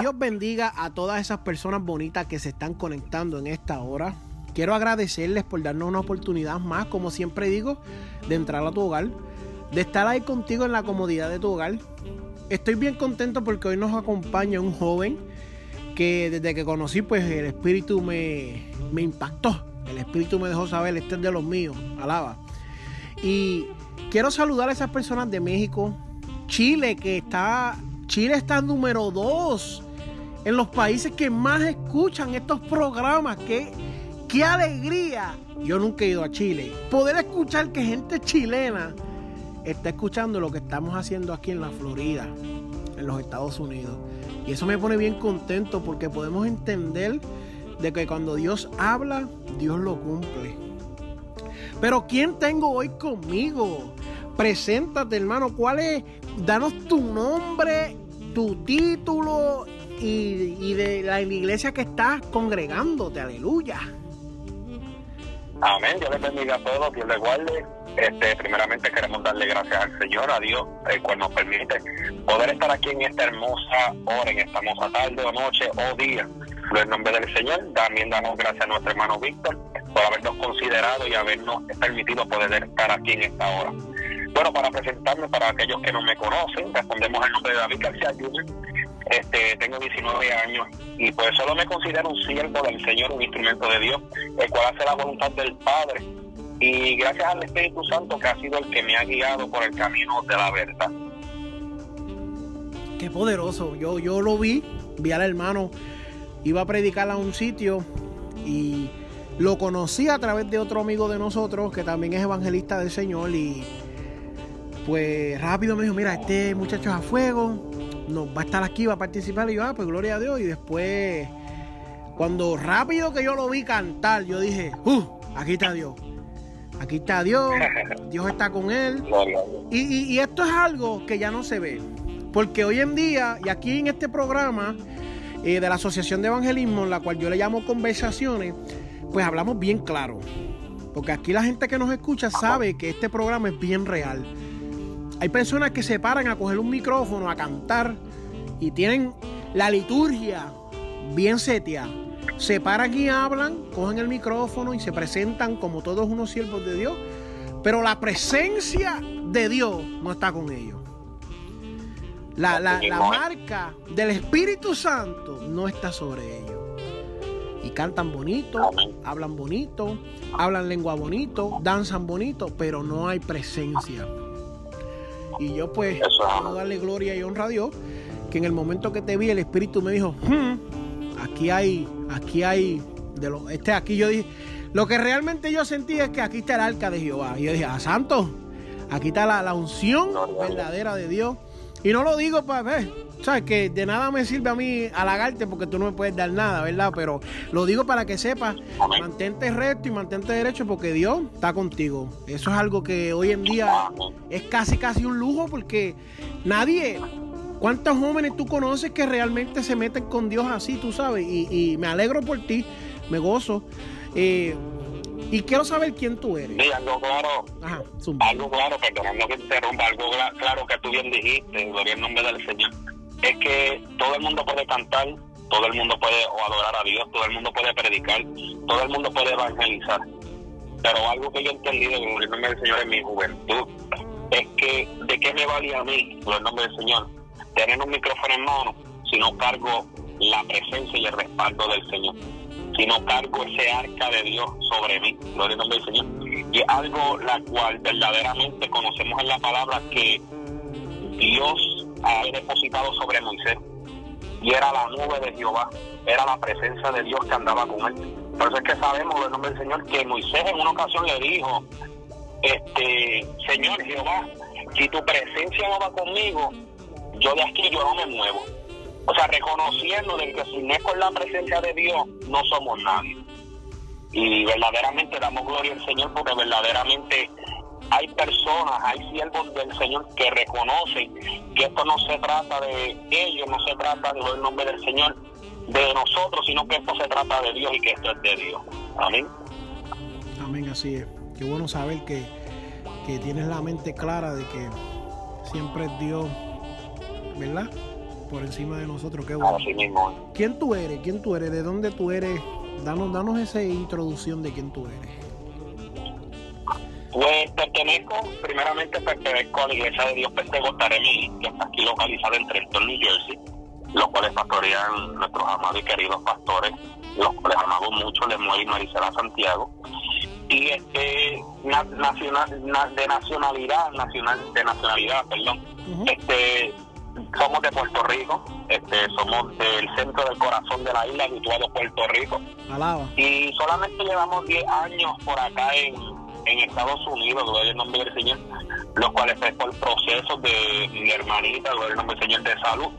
Dios bendiga a todas esas personas bonitas que se están conectando en esta hora. Quiero agradecerles por darnos una oportunidad más, como siempre digo, de entrar a tu hogar, de estar ahí contigo en la comodidad de tu hogar. Estoy bien contento porque hoy nos acompaña un joven que desde que conocí, pues el espíritu me, impactó. El espíritu me dejó saber, este es de los míos, alaba. Y quiero saludar a esas personas de México, Chile, que está, Chile está número dos en los países que más escuchan estos programas. ¡Qué, qué alegría! Yo nunca he ido a Chile. Poder escuchar que gente chilena está escuchando lo que estamos haciendo aquí en la Florida, en los Estados Unidos. Y eso me pone bien contento porque podemos entender de que cuando Dios habla, Dios lo cumple. Pero ¿quién tengo hoy conmigo? Preséntate, hermano. ¿Cuál es? Danos tu nombre, tu título y, de la, iglesia que estás congregándote, aleluya. Amén, Dios les bendiga a todos, Dios les guarde. Este, primeramente queremos darle gracias al Señor, a Dios, el cual nos permite poder estar aquí en esta hermosa hora, en esta hermosa tarde o noche o día. En nombre del Señor, también damos gracias a nuestro hermano Víctor por habernos considerado y habernos permitido poder estar aquí en esta hora. Bueno, para presentarme, para aquellos que no me conocen, respondemos el nombre de David García Jr., este, tengo 19 años y pues solo me considero un siervo del Señor, un instrumento de Dios, el cual hace la voluntad del Padre. Y gracias al Espíritu Santo que ha sido el que me ha guiado por el camino de la verdad. Qué poderoso. Yo, yo lo vi, vi al hermano, iba a predicar a un sitio y lo conocí a través de otro amigo de nosotros que también es evangelista del Señor y pues rápido me dijo, mira, este muchacho es a fuego, no, va a estar aquí, va a participar. Y yo, ah, pues gloria a Dios. Y después, cuando rápido que yo lo vi cantar, yo dije, uh, aquí está Dios. Aquí está Dios, Dios está con él. Y, esto es algo que ya no se ve. Porque hoy en día, y aquí en este programa eh, de la Asociación de Evangelismo, en la cual yo le llamo conversaciones, pues hablamos bien claro. Porque aquí la gente que nos escucha sabe que este programa es bien real. Hay personas que se paran a coger un micrófono, a cantar y tienen la liturgia bien seteada. Se paran y hablan, cogen el micrófono y se presentan como todos unos siervos de Dios. Pero la presencia de Dios no está con ellos. La, marca del Espíritu Santo no está sobre ellos. Y cantan bonito, hablan bonito, hablan lengua bonito, danzan bonito, pero no hay presencia. Y yo pues quiero darle gloria y honra a Dios, que en el momento que te vi el Espíritu me dijo, hmm, aquí hay, aquí hay, de lo, este aquí yo dije, lo que realmente yo sentí es que aquí está el arca de Jehová. Y yo dije, ah, santo, aquí está la, unción verdadera de Dios. Y no lo digo para ver, sabes que de nada me sirve a mí halagarte porque tú no me puedes dar nada, ¿verdad? Pero lo digo para que sepas, mantente recto y mantente derecho porque Dios está contigo. Eso es algo que hoy en día es casi casi un lujo porque nadie, ¿cuántos jóvenes tú conoces que realmente se meten con Dios así, tú sabes? Y, me alegro por ti, me gozo. Eh, y quiero saber quién tú eres. Sí, algo claro. Ajá, algo claro, perdonando que interrumpa, algo claro que tú bien dijiste, gloria al nombre del Señor, es que todo el mundo puede cantar, todo el mundo puede adorar a Dios, todo el mundo puede predicar, todo el mundo puede evangelizar. Pero algo que yo he entendido en el nombre del Señor en mi juventud es que de qué me valía a mí, por el nombre del Señor, tener un micrófono en mano si no cargo la presencia y el respaldo del Señor sino cargo ese arca de Dios sobre mí, gloria al nombre del Señor. Y algo la cual verdaderamente conocemos en la palabra que Dios ha depositado sobre Moisés. Y era la nube de Jehová, era la presencia de Dios que andaba con él. Por eso es que sabemos, el nombre del Señor, que Moisés en una ocasión le dijo, este, Señor Jehová, si tu presencia no va conmigo, yo de aquí yo no me muevo. O sea, reconociendo de que si no es con la presencia de Dios, no somos nadie. y verdaderamente damos gloria al Señor porque verdaderamente hay personas, hay siervos del Señor que reconocen que esto no se trata de ellos, no se trata del nombre del Señor, de nosotros, sino que esto se trata de Dios y que esto es de Dios. Amén. Amén, así es. Qué bueno saber que, que tienes la mente clara de que siempre es Dios, ¿verdad? Por encima de nosotros, qué bueno. Así mismo. ¿Quién tú eres? ¿Quién tú eres? ¿De dónde tú eres? Danos, danos esa introducción de quién tú eres. Pues pertenezco, primeramente pertenezco a la Iglesia de Dios Pentecostaremis, que está aquí localizada en Trenton, New Jersey, los cuales pastorean nuestros amados y queridos pastores, los cuales amamos mucho, Lemuel y Marisela Santiago. Y este, nacional, de nacionalidad, nacional, de nacionalidad, perdón, este, somos de Puerto Rico, este, somos del centro del corazón de la isla, situado Puerto Rico. Y solamente llevamos 10 años por acá en, en Estados Unidos, gloria el nombre del Señor, los cuales fue por procesos de mi hermanita, gloria el nombre del Señor, de salud.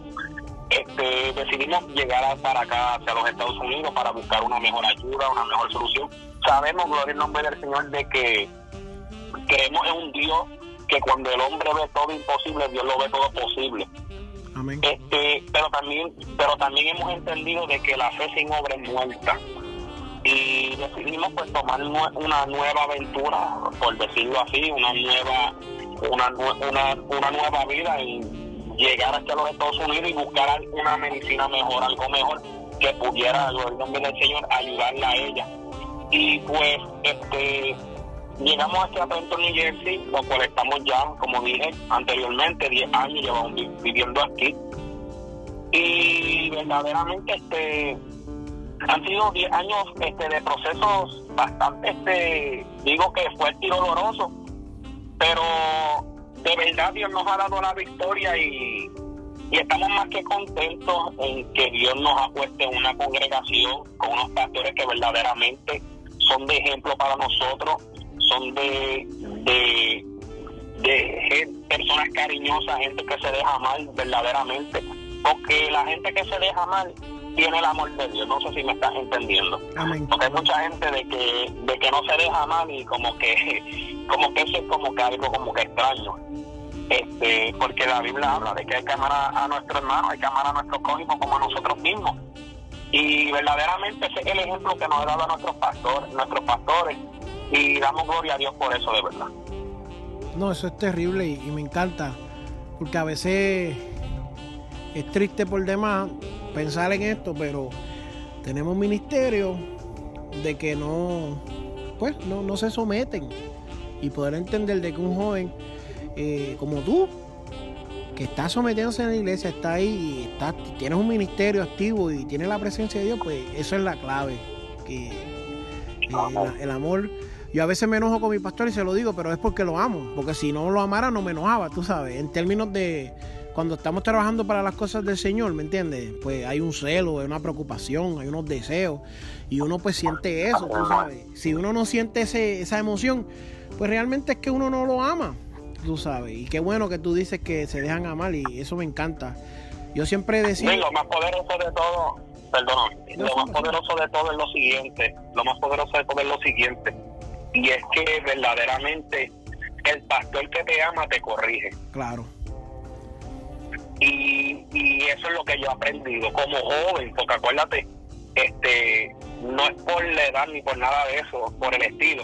Este, decidimos llegar para acá, hacia los Estados Unidos, para buscar una mejor ayuda, una mejor solución. Sabemos, gloria el nombre del Señor, de que creemos en un Dios que cuando el hombre ve todo imposible, Dios lo ve todo posible. Este, pero también, pero también hemos entendido de que la fe sin obra es muerta. Y decidimos pues tomar una nueva aventura, por decirlo así, una nueva, una, una, una nueva vida en llegar hasta los Estados Unidos y buscar una medicina mejor, algo mejor que pudiera, en nombre del Señor, ayudarla a ella. Y pues, este, Llegamos aquí a Trenton, New Jersey, lo cual estamos ya, como dije anteriormente, 10 años llevamos viviendo aquí. Y verdaderamente este han sido 10 años este, de procesos bastante, este, digo que fue y doloroso, pero de verdad Dios nos ha dado la victoria y, y estamos más que contentos en que Dios nos ha puesto en una congregación con unos pastores que verdaderamente son de ejemplo para nosotros son de, de, de personas cariñosas, gente que se deja mal verdaderamente, porque la gente que se deja mal tiene el amor de Dios, no sé si me estás entendiendo. Porque hay mucha gente de que, de que no se deja mal y como que, como que eso es como que algo como que extraño. Este, porque la Biblia habla de que hay que amar a, nuestro hermano, hay que amar a nuestros códigos como a nosotros mismos. Y verdaderamente ese es el ejemplo que nos ha dado a nuestros pastores, nuestros pastores, y damos gloria a Dios por eso, de verdad. No, eso es terrible y, me encanta, porque a veces es triste por demás pensar en esto, pero tenemos ministerios de que no, pues, no, no se someten y poder entender de que un joven eh, como tú, que está sometiéndose en la iglesia, está ahí, está, tienes un ministerio activo y tienes la presencia de Dios, pues eso es la clave. Que eh, el amor yo a veces me enojo con mi pastor y se lo digo, pero es porque lo amo. Porque si no lo amara, no me enojaba, tú sabes. En términos de cuando estamos trabajando para las cosas del Señor, ¿me entiendes? Pues hay un celo, hay una preocupación, hay unos deseos. Y uno pues siente eso, tú sabes. Si uno no siente ese, esa emoción, pues realmente es que uno no lo ama, tú sabes. Y qué bueno que tú dices que se dejan amar y eso me encanta. Yo siempre decía... lo más poderoso de todo, perdón, lo más poderoso de todo es lo siguiente. Lo más poderoso de todo es lo siguiente y es que verdaderamente el pastor que te ama te corrige. Claro. Y, y eso es lo que yo he aprendido como joven, porque acuérdate, este no es por la edad ni por nada de eso, por el estilo.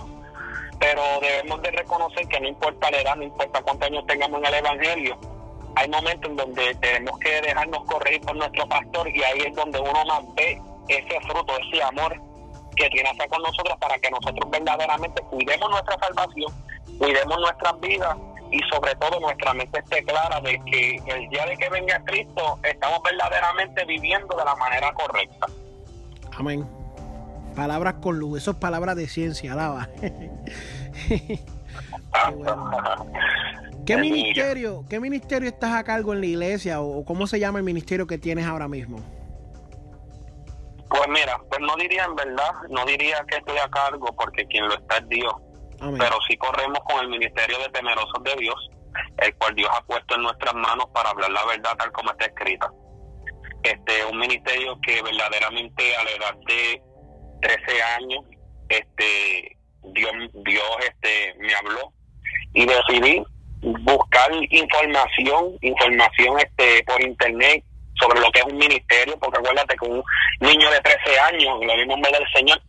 Pero debemos de reconocer que no importa la edad, no importa cuántos años tengamos en el Evangelio, hay momentos en donde tenemos que dejarnos corregir por nuestro pastor y ahí es donde uno más ve ese fruto, ese amor que tiene hacer con nosotros para que nosotros verdaderamente cuidemos nuestra salvación, cuidemos nuestras vidas y sobre todo nuestra mente esté clara de que el día de que venga Cristo estamos verdaderamente viviendo de la manera correcta. Amén. Palabras con luz, eso es palabras de ciencia, alaba. Qué, ministerio, ¿Qué ministerio estás a cargo en la iglesia o cómo se llama el ministerio que tienes ahora mismo? Pues mira, pues no diría en verdad, no diría que estoy a cargo porque quien lo está es Dios. Pero sí corremos con el ministerio de temerosos de Dios, el cual Dios ha puesto en nuestras manos para hablar la verdad tal como está escrita. Este un ministerio que verdaderamente a la edad de 13 años este Dios, Dios este, me habló y decidí buscar información, información este por internet sobre lo que es un ministerio, porque acuérdate que un niño de 13 años, en el nombre del Señor,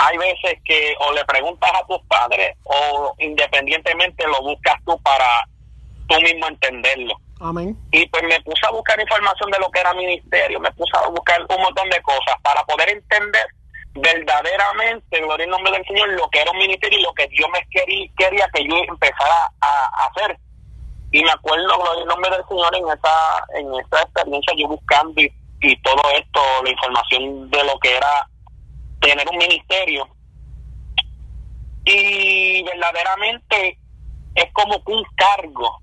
hay veces que o le preguntas a tus padres o independientemente lo buscas tú para tú mismo entenderlo. Amén. Y pues me puse a buscar información de lo que era ministerio, me puse a buscar un montón de cosas para poder entender verdaderamente, gloria al nombre del Señor, lo que era un ministerio y lo que Dios me quería, quería que yo empezara a, hacer. Y me acuerdo, gloria al nombre del Señor, en esa, en esa experiencia yo buscando y, y todo esto, la información de lo que era tener un ministerio. Y verdaderamente es como un cargo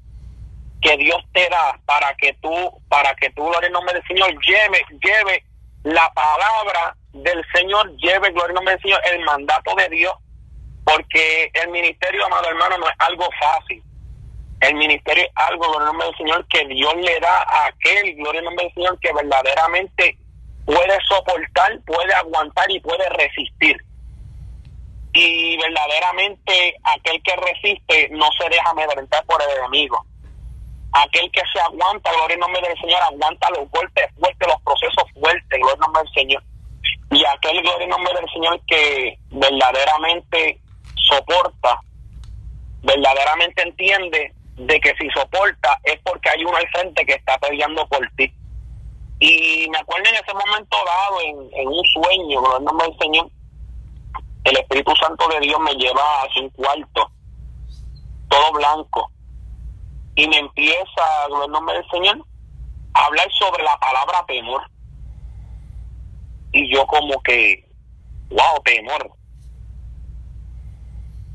que Dios te da para que tú, para que tú, gloria nombre del Señor, lleve, lleve la palabra del Señor, lleve, gloria al nombre del Señor, el mandato de Dios, porque el ministerio, amado hermano, no es algo fácil. El ministerio es algo, gloria nombre del Señor, que Dios le da a aquel, gloria nombre del Señor, que verdaderamente puede soportar, puede aguantar y puede resistir. Y verdaderamente aquel que resiste no se deja amedrentar por el enemigo. Aquel que se aguanta, gloria al nombre del Señor, aguanta los golpes fuertes, los procesos fuertes, gloria al nombre del Señor. Y aquel, gloria al nombre del Señor, que verdaderamente soporta, verdaderamente entiende de que si soporta es porque hay uno al frente que está peleando por ti. Y me acuerdo en ese momento dado, en, un sueño, gloria al nombre del Señor, el Espíritu Santo de Dios me lleva a un cuarto, todo blanco, y me empieza, gloria al nombre del Señor, a hablar sobre la palabra temor. Y yo como que, wow, temor.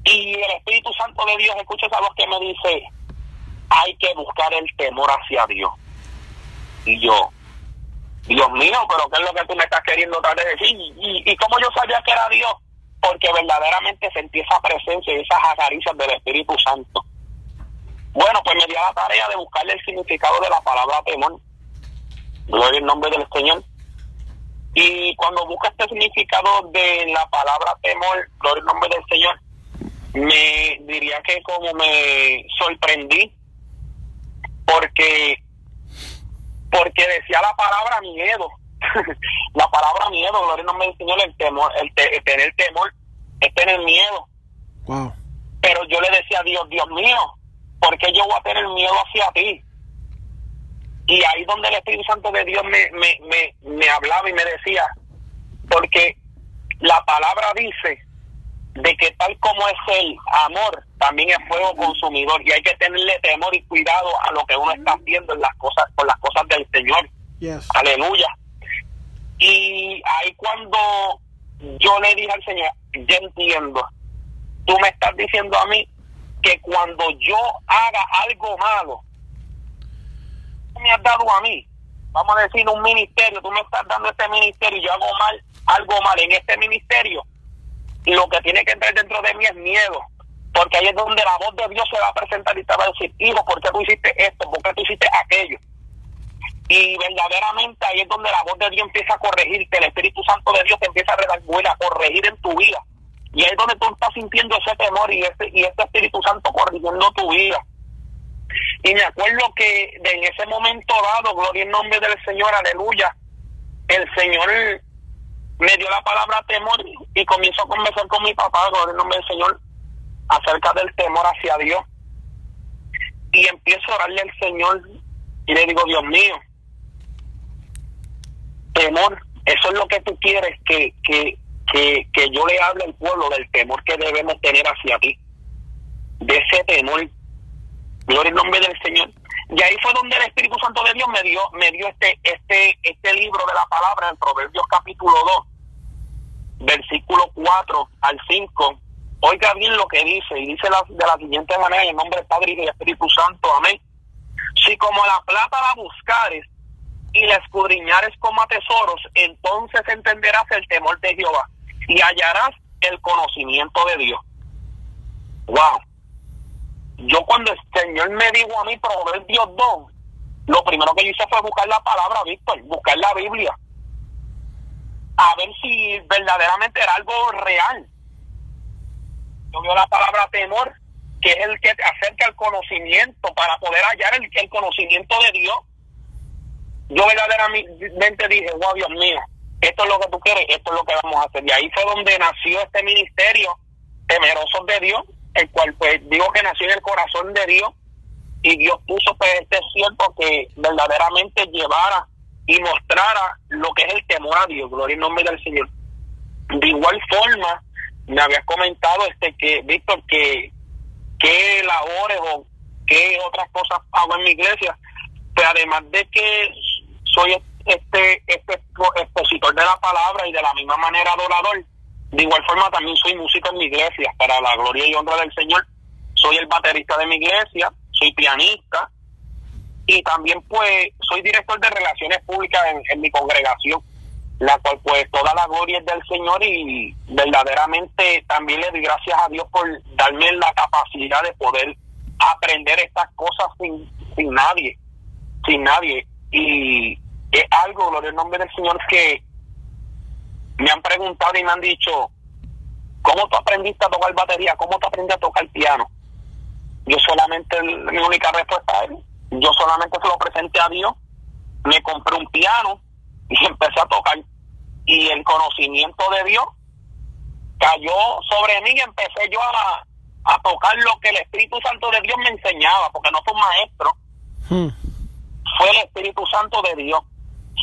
Y el Espíritu Santo de Dios, escucha esa voz que me dice, hay que buscar el temor hacia Dios. Y yo, Dios mío, pero ¿qué es lo que tú me estás queriendo tratar de decir? ¿Y, y, cómo yo sabía que era Dios? Porque verdaderamente sentí esa presencia y esas acaricias del Espíritu Santo. Bueno, pues me dio la tarea de buscarle el significado de la palabra temor. Gloria al nombre del Señor. Y cuando busca este significado de la palabra temor, gloria al nombre del Señor, me diría que como me sorprendí, porque porque decía la palabra miedo. la palabra miedo, gloria al nombre del Señor, el temor, el, tener temor es tener miedo. Wow. Pero yo le decía a Dios, Dios mío, ¿por qué yo voy a tener miedo hacia ti? Y ahí donde el Espíritu Santo de Dios me, me, me, me hablaba y me decía, porque la palabra dice de que tal como es el amor, también es fuego consumidor y hay que tenerle temor y cuidado a lo que uno está haciendo en las cosas, con las cosas del Señor. Aleluya. Y ahí cuando yo le dije al Señor, yo entiendo, tú me estás diciendo a mí que cuando yo haga algo malo, tú me has dado a mí, vamos a decir un ministerio, tú me estás dando este ministerio y yo hago mal, algo mal en este ministerio, lo que tiene que entrar dentro de mí es miedo, porque ahí es donde la voz de Dios se va a presentar y te va a decir, hijo, ¿por qué tú hiciste esto? ¿Por qué tú hiciste aquello? Y verdaderamente ahí es donde la voz de Dios empieza a corregirte, el Espíritu Santo de Dios te empieza a redarguir, a corregir en tu vida. Y ahí es donde tú estás sintiendo ese temor y este, y este Espíritu Santo corrigiendo tu vida. Y me acuerdo que en ese momento dado, gloria en nombre del Señor, aleluya, el Señor me dio la palabra temor y comienzo a conversar con mi papá, gloria en nombre del Señor, acerca del temor hacia Dios. Y empiezo a orarle al Señor y le digo, Dios mío, temor, eso es lo que tú quieres que, que, que, que yo le hable al pueblo del temor que debemos tener hacia ti. De ese temor. Gloria en nombre del Señor. Y ahí fue donde el Espíritu Santo de Dios me dio, me dio este, este, este libro de la palabra en Proverbios capítulo 2, versículo 4 al 5. Oiga bien lo que dice, y dice de la siguiente manera, en nombre del Padre y del Espíritu Santo, amén. Si como la plata la buscares y la escudriñares como a tesoros, entonces entenderás el temor de Jehová y hallarás el conocimiento de Dios. Wow. Yo cuando el Señor me dijo a mí Proverbios 2, lo primero que hice fue buscar la palabra, Víctor, buscar la Biblia. A ver si verdaderamente era algo real. Yo veo la palabra temor, que es el que te acerca al conocimiento para poder hallar el, el conocimiento de Dios. Yo verdaderamente dije, wow, Dios mío, esto es lo que tú quieres, esto es lo que vamos a hacer. Y ahí fue donde nació este ministerio, Temerosos de Dios, el cual pues digo que nació en el corazón de Dios y Dios puso pues este cierto que verdaderamente llevara y mostrara lo que es el temor a Dios, gloria y nombre del Señor. De igual forma, me habías comentado este que, Víctor, que qué labores o qué otras cosas hago en mi iglesia, pues además de que soy este, este expositor de la palabra y de la misma manera adorador, de igual forma también soy músico en mi iglesia, para la gloria y honra del Señor. Soy el baterista de mi iglesia, soy pianista y también pues soy director de relaciones públicas en, mi congregación, la cual pues toda la gloria es del Señor y verdaderamente también le doy gracias a Dios por darme la capacidad de poder aprender estas cosas sin, sin nadie, sin nadie. Y es algo, gloria al nombre del Señor, que me han preguntado y me han dicho, ¿cómo tú aprendiste a tocar batería? ¿Cómo tú aprendiste a tocar piano? Yo solamente, mi única respuesta es, yo solamente se lo presenté a Dios, me compré un piano y empecé a tocar. Y el conocimiento de Dios cayó sobre mí y empecé yo a, tocar lo que el Espíritu Santo de Dios me enseñaba, porque no fue un maestro, hmm. fue el Espíritu Santo de Dios.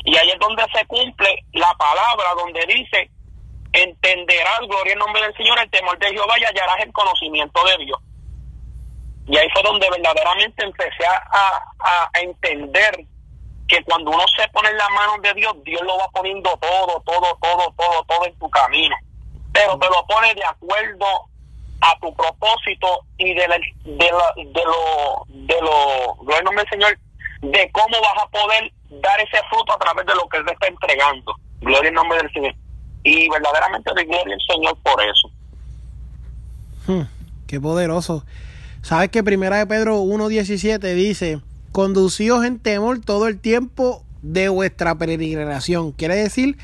Y ahí es donde se cumple la palabra, donde dice, entenderás, gloria en nombre del Señor, el temor de Jehová y hallarás el conocimiento de Dios. Y ahí fue donde verdaderamente empecé a, a, entender que cuando uno se pone en las manos de Dios, Dios lo va poniendo todo, todo, todo, todo, todo en tu camino. Pero te lo pone de acuerdo a tu propósito y de, de, de lo, de lo, gloria nombre del Señor, de cómo vas a poder dar ese fruto a través de lo que Él te está entregando. Gloria en nombre del Señor. Y verdaderamente le gloria al Señor por eso. Hmm, qué poderoso. ¿Sabes que Primera de Pedro 1.17 dice, conducíos en temor todo el tiempo de vuestra peregrinación? Quiere decir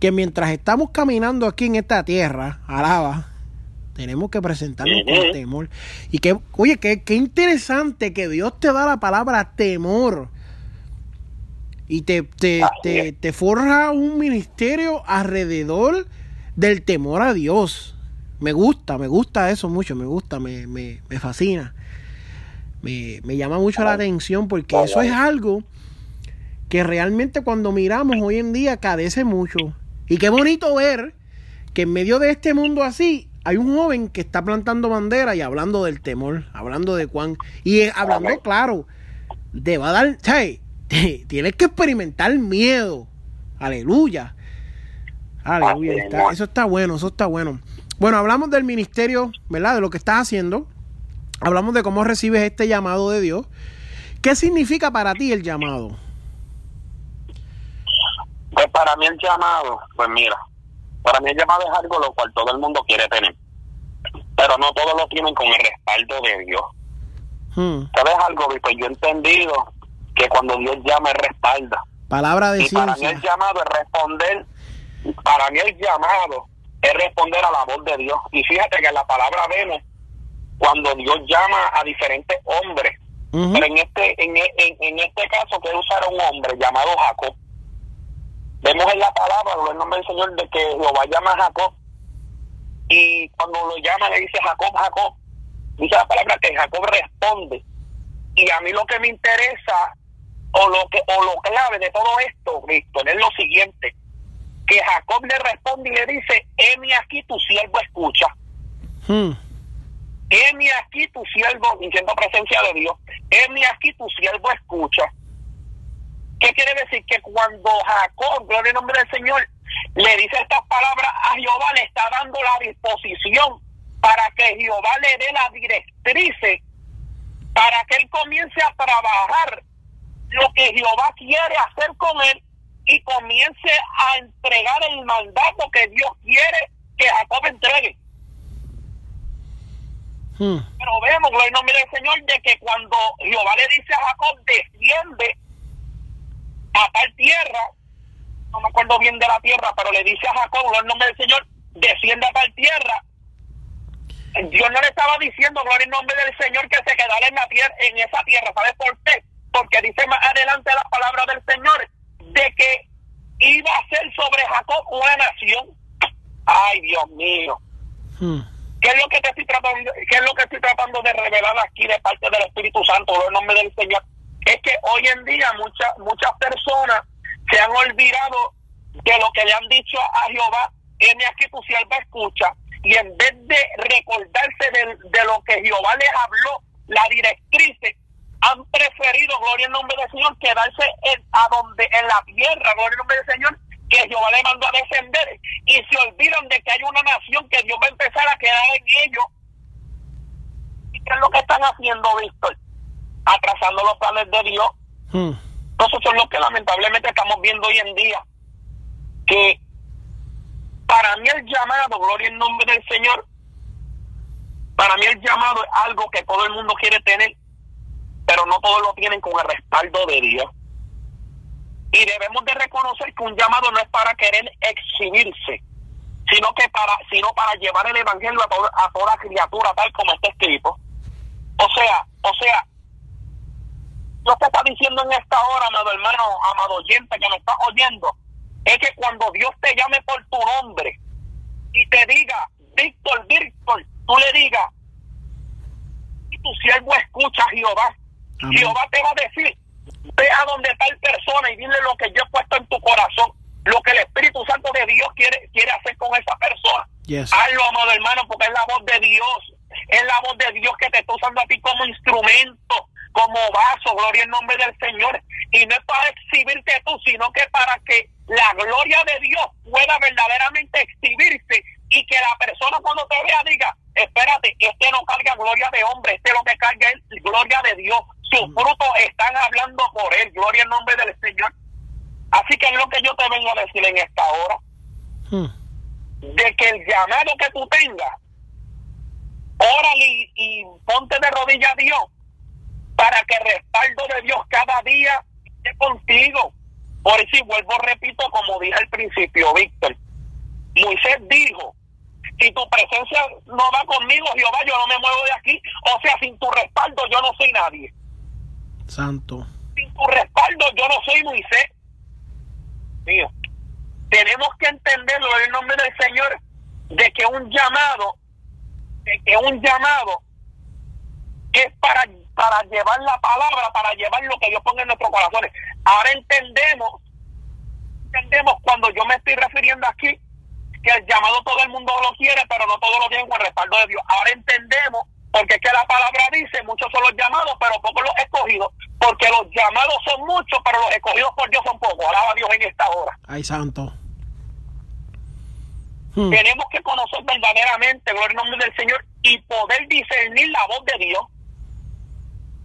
que mientras estamos caminando aquí en esta tierra, alaba, tenemos que presentarnos con temor. Y que, oye, qué, qué interesante que Dios te da la palabra temor y te, te, te, forja un ministerio alrededor del temor a Dios. Me gusta, me gusta eso mucho, me gusta, me, me, me fascina. Me, me, llama mucho la atención porque eso es algo que realmente cuando miramos hoy en día cadece mucho. Y qué bonito ver que en medio de este mundo así hay un joven que está plantando bandera y hablando del temor, hablando de Juan y hablando claro, te va a dar, ¿sabes? tienes que experimentar miedo. Aleluya. Aleluya. eso está bueno, eso está bueno. Bueno, hablamos del ministerio, ¿verdad? De lo que estás haciendo. Hablamos de cómo recibes este llamado de Dios. ¿Qué significa para ti el llamado? Pues para mí el llamado, pues mira, para mí el llamado es algo lo cual todo el mundo quiere tener. Pero no todos lo tienen con el respaldo de Dios. Hmm. ¿Sabes algo? Pues yo he entendido que cuando Dios llama, respalda. Palabra de y para mí el llamado es responder, para mí el llamado es responder a la voz de Dios. Y fíjate que en la palabra vemos cuando Dios llama a diferentes hombres. Pero en este, en, en, este caso que usar a un hombre llamado Jacob. Vemos en la palabra, en el nombre del Señor, de que Jehová llama a Jacob. Y cuando lo llama le dice Jacob, Jacob. Dice la palabra que Jacob responde. Y a mí lo que me interesa o lo que o lo clave de todo esto, Víctor, es lo siguiente, que Jacob le responde y le dice, heme aquí tu siervo escucha. Hmm. Heme aquí tu siervo, diciendo presencia de Dios, heme aquí tu siervo escucha. ¿Qué quiere decir? Que cuando Jacob, gloria en nombre del Señor, le dice estas palabras a Jehová, le está dando la disposición para que Jehová le dé la directrices para que él comience a trabajar lo que Jehová quiere hacer con él y comience a entregar el mandato que Dios quiere que Jacob entregue. Hmm. Pero vemos, en nombre del Señor, de que cuando Jehová le dice a Jacob, desciende a tal tierra, no me acuerdo bien de la tierra, pero le dice a Jacob, en nombre del Señor, descienda para tierra. Dios no le estaba diciendo, gloria en nombre del Señor, que se quedara en la tierra, en esa tierra. ¿Sabes por qué? Porque dice más adelante la palabra del Señor de que iba a ser sobre Jacob una nación. Ay, Dios mío. Hmm. ¿Qué es lo que te estoy tratando, qué es lo que estoy tratando de revelar aquí de parte del Espíritu Santo, en nombre del Señor? Es que hoy en día muchas muchas personas se han olvidado de lo que le han dicho a Jehová, en aquí tu sierva escucha, y en vez de recordarse de, lo que Jehová les habló, la directriz, han preferido, gloria en nombre del Señor, quedarse en, a donde, en la tierra, gloria en nombre del Señor, que Jehová le mandó a descender, y se olvidan de que hay una nación que Dios va a empezar a quedar en ellos. ¿Y qué es lo que están haciendo, Víctor? Atrasando los planes de Dios. Hmm. Entonces son lo que lamentablemente estamos viendo hoy en día. Que para mí el llamado, gloria en nombre del Señor, para mí el llamado es algo que todo el mundo quiere tener, pero no todos lo tienen con el respaldo de Dios. Y debemos de reconocer que un llamado no es para querer exhibirse, sino que para, sino para llevar el evangelio a, a toda criatura, tal como está escrito. O sea, o sea, Dios te está diciendo en esta hora, amado hermano, amado oyente que me está oyendo, es que cuando Dios te llame por tu nombre y te diga, Víctor, Víctor, tú le digas, y tu siervo escucha a Jehová, Jehová te va a decir, ve a donde tal persona y dile lo que yo he puesto en tu corazón, lo que el Espíritu Santo de Dios quiere, quiere hacer con esa persona. Hazlo, amado hermano, porque es la voz de Dios, es la voz de Dios que te está usando a ti como instrumento como vaso, gloria en nombre del Señor. Y no es para exhibirte tú, sino que para que la gloria de Dios pueda verdaderamente exhibirse y que la persona cuando te vea diga, espérate, este no carga gloria de hombre, este lo que carga es gloria de Dios. Sus frutos están hablando por él, gloria en nombre del Señor. Así que es lo que yo te vengo a decir en esta hora. De que el llamado que tú tengas, órale y, y ponte de rodillas a Dios para que el respaldo de Dios cada día esté contigo. Por eso, y vuelvo, repito, como dije al principio, Víctor, Moisés dijo, si tu presencia no va conmigo, Jehová, yo no me muevo de aquí. O sea, sin tu respaldo yo no soy nadie. Santo. Sin tu respaldo yo no soy Moisés. Mío. Tenemos que entenderlo en el nombre del Señor, de que un llamado, de que un llamado es para para llevar la palabra, para llevar lo que Dios pone en nuestros corazones. Ahora entendemos, entendemos cuando yo me estoy refiriendo aquí, que el llamado todo el mundo lo quiere, pero no todos lo tienen con el respaldo de Dios. Ahora entendemos, porque es que la palabra dice, muchos son los llamados, pero pocos los escogidos, porque los llamados son muchos, pero los escogidos por Dios son pocos. Alaba a Dios en esta hora. Ay, santo. Hmm. Tenemos que conocer verdaderamente, gloria el nombre del Señor, y poder discernir la voz de Dios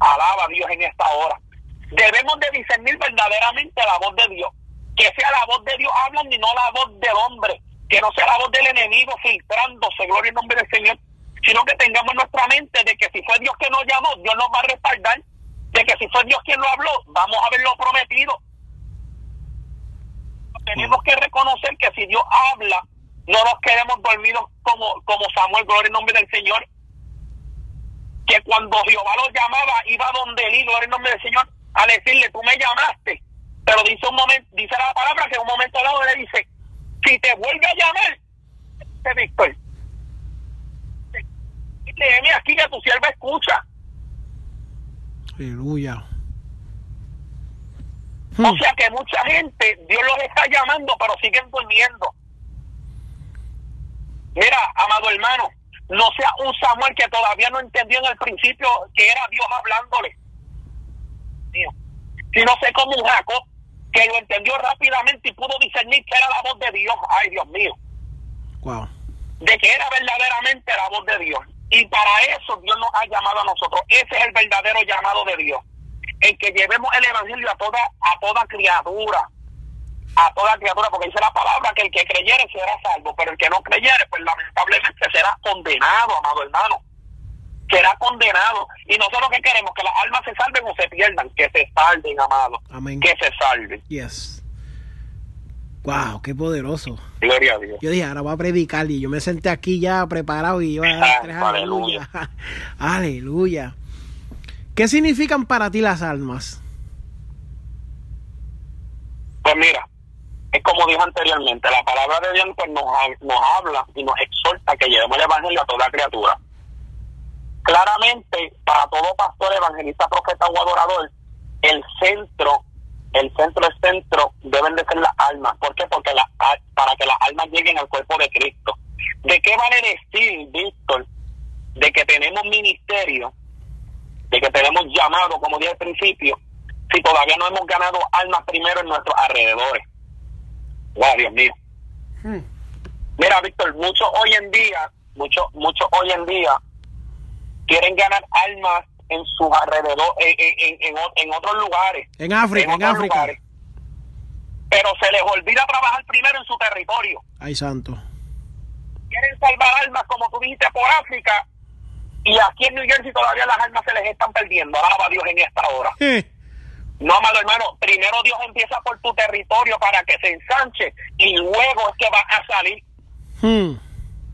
Alaba a Dios en esta hora. Debemos de discernir verdaderamente la voz de Dios. Que sea la voz de Dios hablando y no la voz del hombre. Que no sea la voz del enemigo filtrándose, gloria en nombre del Señor. Sino que tengamos en nuestra mente de que si fue Dios que nos llamó, Dios nos va a respaldar. De que si fue Dios quien lo habló, vamos a verlo prometido. Tenemos que reconocer que si Dios habla, no nos quedemos dormidos como, como Samuel, gloria en nombre del Señor que cuando Jehová lo llamaba, iba donde él, gloria en nombre del Señor, a decirle, tú me llamaste. Pero dice un momento, dice la palabra que en un momento dado le dice, si te vuelve a llamar, dice Víctor, léeme aquí que tu sierva escucha. Aleluya. O sea que mucha gente, Dios los está llamando, pero siguen durmiendo. Mira, amado hermano, no sea un Samuel que todavía no entendió en el principio que era Dios hablándole. Si no sé como un Jacob que lo entendió rápidamente y pudo discernir que era la voz de Dios. Ay, Dios mío. Wow. De que era verdaderamente la voz de Dios. Y para eso Dios nos ha llamado a nosotros. Ese es el verdadero llamado de Dios. El que llevemos el evangelio a toda, a toda criatura a toda criatura, porque dice la palabra que el que creyere será salvo, pero el que no creyere, pues lamentablemente será condenado, amado hermano. Será condenado. Y nosotros que queremos, que las almas se salven o se pierdan, que se salven, amado. Que se salven. Yes. Wow, qué poderoso. Gloria a Dios. Yo dije, ahora voy a predicar y yo me senté aquí ya preparado y iba a dar tres aleluya. aleluya. ¿Qué significan para ti las almas? Pues mira, es como dije anteriormente, la palabra de Dios pues, nos, nos habla y nos exhorta que llevemos el evangelio a toda criatura. Claramente, para todo pastor, evangelista, profeta o adorador, el centro el centro es centro deben de ser las almas. ¿Por qué? Porque la, para que las almas lleguen al cuerpo de Cristo. ¿De qué vale decir, Víctor, de que tenemos ministerio, de que tenemos llamado, como dije al principio, si todavía no hemos ganado almas primero en nuestros alrededores? ¡Wow, Dios mío! Hmm. Mira, Víctor, muchos hoy en día, muchos muchos hoy en día quieren ganar almas en sus alrededores, en, en, en, otros lugares. En África, en, África. Pero se les olvida trabajar primero en su territorio. Ay, santo. Quieren salvar almas, como tú dijiste, por África. Y aquí en New Jersey todavía las almas se les están perdiendo. Alaba Dios en esta hora. No, amado hermano, primero Dios empieza por tu territorio para que se ensanche y luego es que va a salir. Hmm.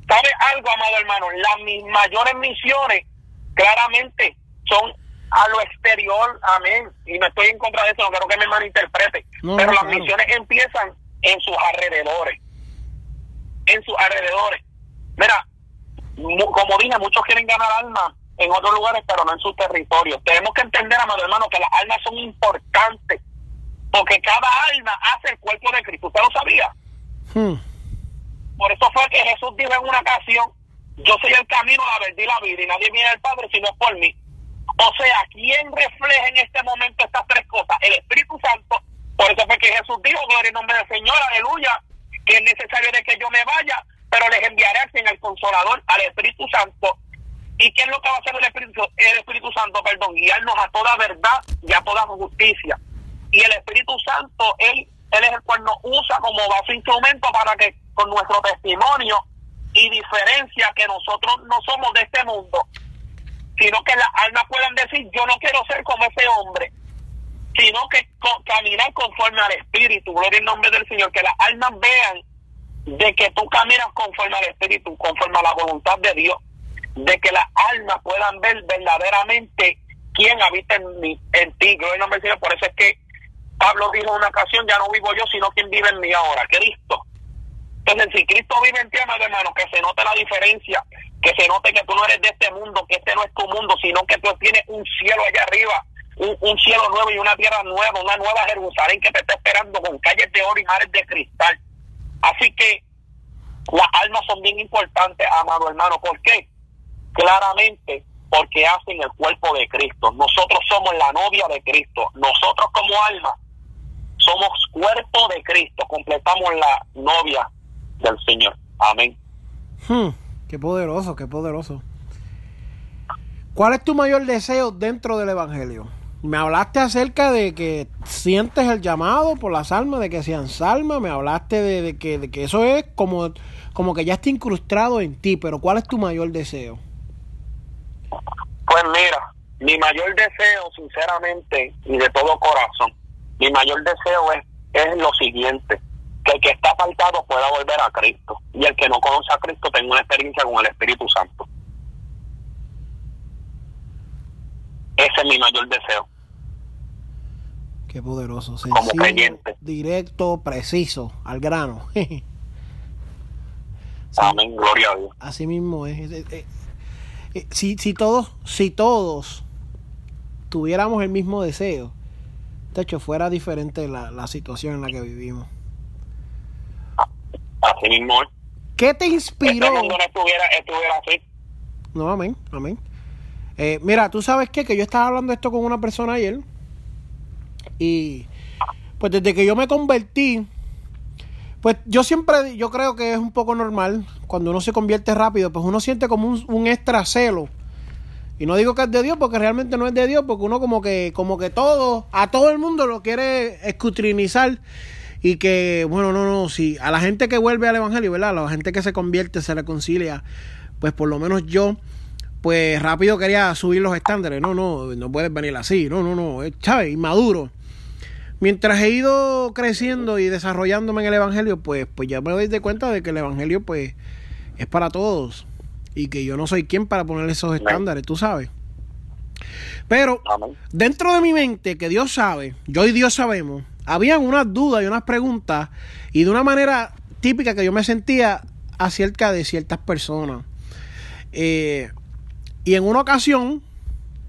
¿Sabe algo, amado hermano? Las mis mayores misiones, claramente, son a lo exterior, amén. Y no estoy en contra de eso, no quiero que me malinterprete. pero las misiones empiezan en sus alrededores. En sus alrededores. Mira, como dije, muchos quieren ganar almas en otros lugares, pero no en su territorio. Tenemos que entender, amado hermano, que las almas son importantes. Porque cada alma hace el cuerpo de Cristo. ¿Usted lo sabía? Hmm. Por eso fue que Jesús dijo en una ocasión, yo soy el camino, la verdad y la vida, y nadie viene al Padre si no es por mí. O sea, ¿quién refleja en este momento estas tres cosas? El Espíritu Santo. Por eso fue que Jesús dijo, gloria en nombre del Señor, aleluya, que es necesario de que yo me vaya, pero les enviaré en el Consolador, al Espíritu Santo. ¿Y qué es lo que va a hacer el Espíritu, el Espíritu Santo? Perdón, guiarnos a toda verdad y a toda justicia. Y el Espíritu Santo, Él, él es el cual nos usa como base instrumento para que con nuestro testimonio y diferencia que nosotros no somos de este mundo, sino que las almas puedan decir, yo no quiero ser como ese hombre, sino que caminar conforme al Espíritu, gloria en nombre del Señor, que las almas vean de que tú caminas conforme al Espíritu, conforme a la voluntad de Dios, de que las almas puedan ver verdaderamente quién habita en, en ti, gloria en nombre del Señor, por eso es que Pablo dijo en una ocasión, ya no vivo yo, sino quien vive en mí ahora, Cristo. Entonces, si Cristo vive en ti, hermano, que se note la diferencia que se note que tú no eres de este mundo, que este no es tu mundo, sino que tú tienes un cielo allá arriba, un, cielo nuevo y una tierra nueva, una nueva Jerusalén que te está esperando con calles de oro y mares de cristal. Así que las almas son bien importantes, amado hermano. ¿Por qué? Claramente porque hacen el cuerpo de Cristo. Nosotros somos la novia de Cristo. Nosotros como alma somos cuerpo de Cristo. Completamos la novia del Señor. Amén. Hmm. Qué poderoso, qué poderoso. ¿Cuál es tu mayor deseo dentro del Evangelio? Me hablaste acerca de que sientes el llamado por las almas, de que sean salmas, me hablaste de, que, de que eso es como, como que ya está incrustado en ti, pero ¿cuál es tu mayor deseo? Pues mira, mi mayor deseo, sinceramente, y de todo corazón, mi mayor deseo es, es lo siguiente, que el que está apartado pueda volver a Cristo y el que no conoce a Cristo tenga una experiencia con el Espíritu Santo. Ese es mi mayor deseo. Qué poderoso. Sencillo, Como creyente. Directo, preciso, al grano. Amén, gloria a Dios. Así mismo es. Si, si, todos, si todos tuviéramos el mismo deseo, de hecho fuera diferente la, la situación en la que vivimos. Así mismo ¿Qué te inspiró? Este mundo no estuviera, estuviera así. No, amén, amén. Eh, mira, tú sabes qué? que yo estaba hablando esto con una persona ayer y pues desde que yo me convertí, pues yo siempre, yo creo que es un poco normal cuando uno se convierte rápido, pues uno siente como un, un extra celo. Y no digo que es de Dios porque realmente no es de Dios, porque uno como que, como que todo, a todo el mundo lo quiere escutrinizar y que, bueno, no, no, si a la gente que vuelve al Evangelio, ¿verdad? A la gente que se convierte, se reconcilia, pues por lo menos yo, pues rápido quería subir los estándares. No, no, no puedes venir así, no, no, no, es Chávez, inmaduro. mientras he ido creciendo y desarrollándome en el Evangelio, pues, pues ya me doy de cuenta de que el Evangelio pues es para todos y que yo no soy quien para poner esos estándares, tú sabes. Pero dentro de mi mente, que Dios sabe, yo y Dios sabemos, habían unas dudas y unas preguntas y de una manera típica que yo me sentía acerca de ciertas personas. Eh, y en una ocasión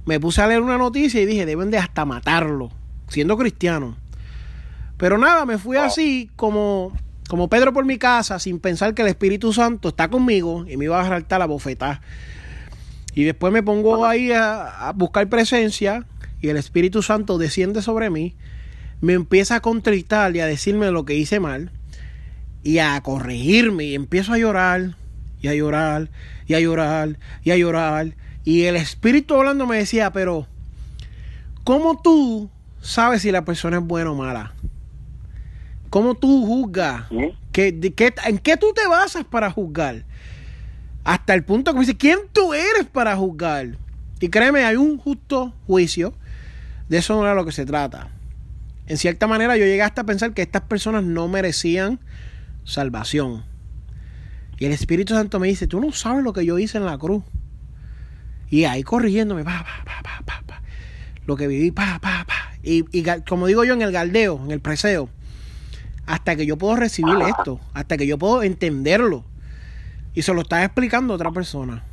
me puse a leer una noticia y dije, deben de hasta matarlo, siendo cristiano. Pero nada, me fui así como, como Pedro por mi casa, sin pensar que el Espíritu Santo está conmigo y me iba a saltar la bofetada. Y después me pongo ahí a, a buscar presencia y el Espíritu Santo desciende sobre mí, me empieza a contristar y a decirme lo que hice mal y a corregirme y empiezo a llorar y a llorar y a llorar y a llorar y el espíritu hablando me decía, pero ¿cómo tú sabes si la persona es buena o mala? ¿Cómo tú juzgas? ¿Qué, qué, en qué tú te basas para juzgar? Hasta el punto que me dice, ¿quién tú eres para juzgar? Y créeme, hay un justo juicio. De eso no era lo que se trata. En cierta manera yo llegué hasta a pensar que estas personas no merecían salvación. Y el Espíritu Santo me dice, tú no sabes lo que yo hice en la cruz. Y ahí corrigiéndome, pa, pa, pa, pa, pa, lo que viví, pa, pa, pa. Y, y como digo yo en el galdeo, en el preseo, hasta que yo puedo recibir esto, hasta que yo puedo entenderlo. Y se lo está explicando otra persona.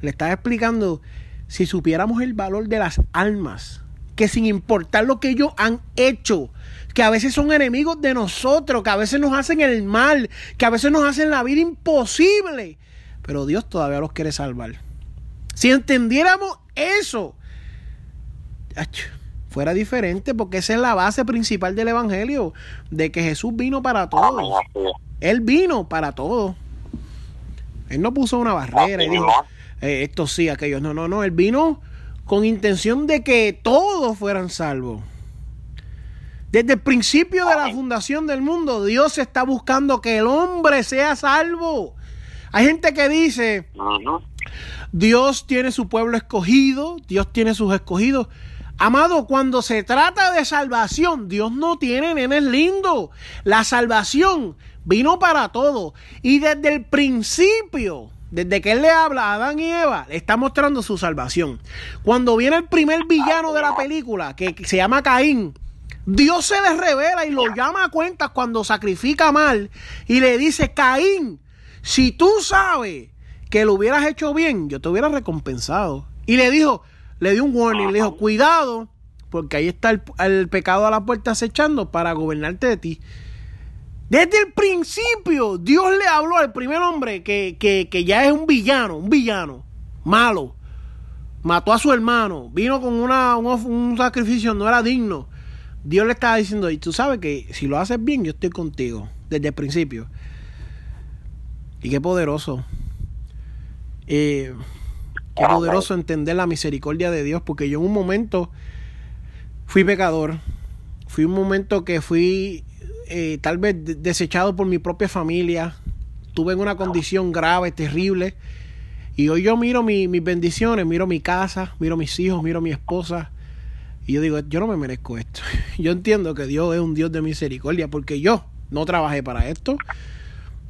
Le está explicando, si supiéramos el valor de las almas, que sin importar lo que ellos han hecho, que a veces son enemigos de nosotros, que a veces nos hacen el mal, que a veces nos hacen la vida imposible, pero Dios todavía los quiere salvar. Si entendiéramos eso, fuera diferente, porque esa es la base principal del Evangelio, de que Jesús vino para todos. Él vino para todos. Él no puso una barrera y dijo, eh, esto sí, aquellos. No, no, no. Él vino con intención de que todos fueran salvos. Desde el principio de la fundación del mundo, Dios está buscando que el hombre sea salvo. Hay gente que dice, Dios tiene su pueblo escogido, Dios tiene sus escogidos. Amado, cuando se trata de salvación, Dios no tiene nenes lindos. La salvación vino para todos. Y desde el principio, desde que Él le habla a Adán y Eva, le está mostrando su salvación. Cuando viene el primer villano de la película, que se llama Caín, Dios se le revela y lo llama a cuentas cuando sacrifica mal y le dice, Caín, si tú sabes que lo hubieras hecho bien, yo te hubiera recompensado. Y le dijo, le dio un warning, le dijo, cuidado, porque ahí está el, pecado a la puerta acechando para gobernarte de ti. Desde el principio, Dios le habló al primer hombre que, que, ya es un villano, un villano, malo. Mató a su hermano, vino con una, un, un sacrificio, no era digno. Dios le estaba diciendo, y tú sabes que si lo haces bien, yo estoy contigo, desde el principio. Y qué poderoso. Eh, qué poderoso entender la misericordia de Dios, porque yo en un momento fui pecador, fui un momento que fui eh, tal vez desechado por mi propia familia, tuve en una condición grave, terrible, y hoy yo miro mis bendiciones, miro mi casa, miro mis hijos, miro mi esposa, y yo digo, yo no me merezco esto. Yo entiendo que Dios es un Dios de misericordia, porque yo no trabajé para esto.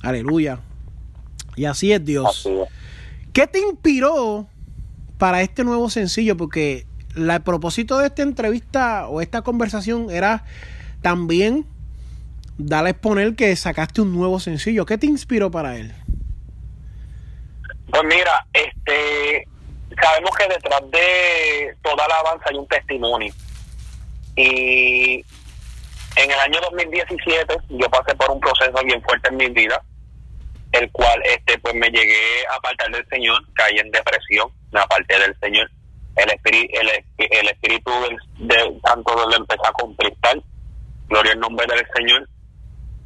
Aleluya. Y así es Dios. ¿Qué te inspiró para este nuevo sencillo? Porque el propósito de esta entrevista o esta conversación era también dar a exponer que sacaste un nuevo sencillo. ¿Qué te inspiró para él? Pues mira, este, sabemos que detrás de toda la alabanza hay un testimonio. Y en el año 2017 yo pasé por un proceso bien fuerte en mi vida el cual este pues me llegué a apartar del Señor, caí en depresión, me aparté del Señor. El espíritu, el, espíritu del, de, tanto lo empezó a contristar, gloria al nombre del Señor.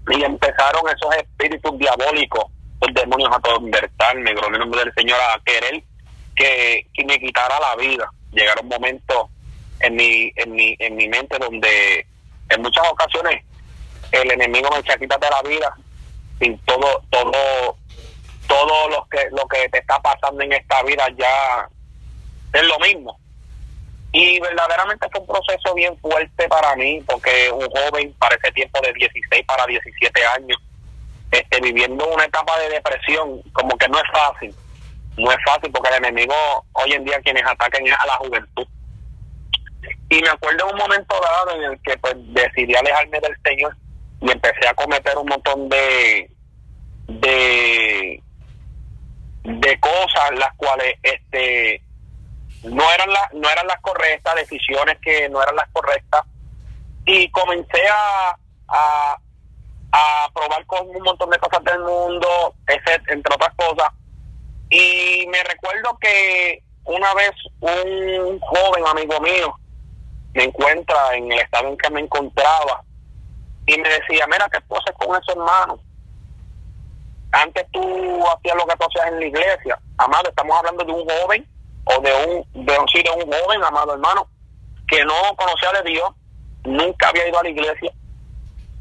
Y empezaron esos espíritus diabólicos, los demonios a convertirme, gloria al nombre del Señor, a querer que, que me quitara la vida. Llegaron momentos en mi, en mi, en mi mente donde en muchas ocasiones el enemigo me decía quítate la vida sin todo todo todo lo que lo que te está pasando en esta vida ya es lo mismo Y verdaderamente fue un proceso bien fuerte para mí, porque un joven para ese tiempo de 16 para 17 años, este, viviendo una etapa de depresión, como que no es fácil. No es fácil porque el enemigo hoy en día quienes atacan es a la juventud. Y me acuerdo en un momento dado en el que pues decidí alejarme del Señor y empecé a cometer un montón de de de cosas las cuales este no eran las no eran las correctas decisiones que no eran las correctas y comencé a, a, probar con un montón de cosas del mundo entre otras cosas y me recuerdo que una vez un joven amigo mío me encuentra en el estado en que me encontraba y me decía, mira, ¿qué tú haces con ese hermano? Antes tú hacías lo que tú hacías en la iglesia. Amado, estamos hablando de un joven o de un, de un, sí, de un joven, amado hermano, que no conocía de Dios, nunca había ido a la iglesia,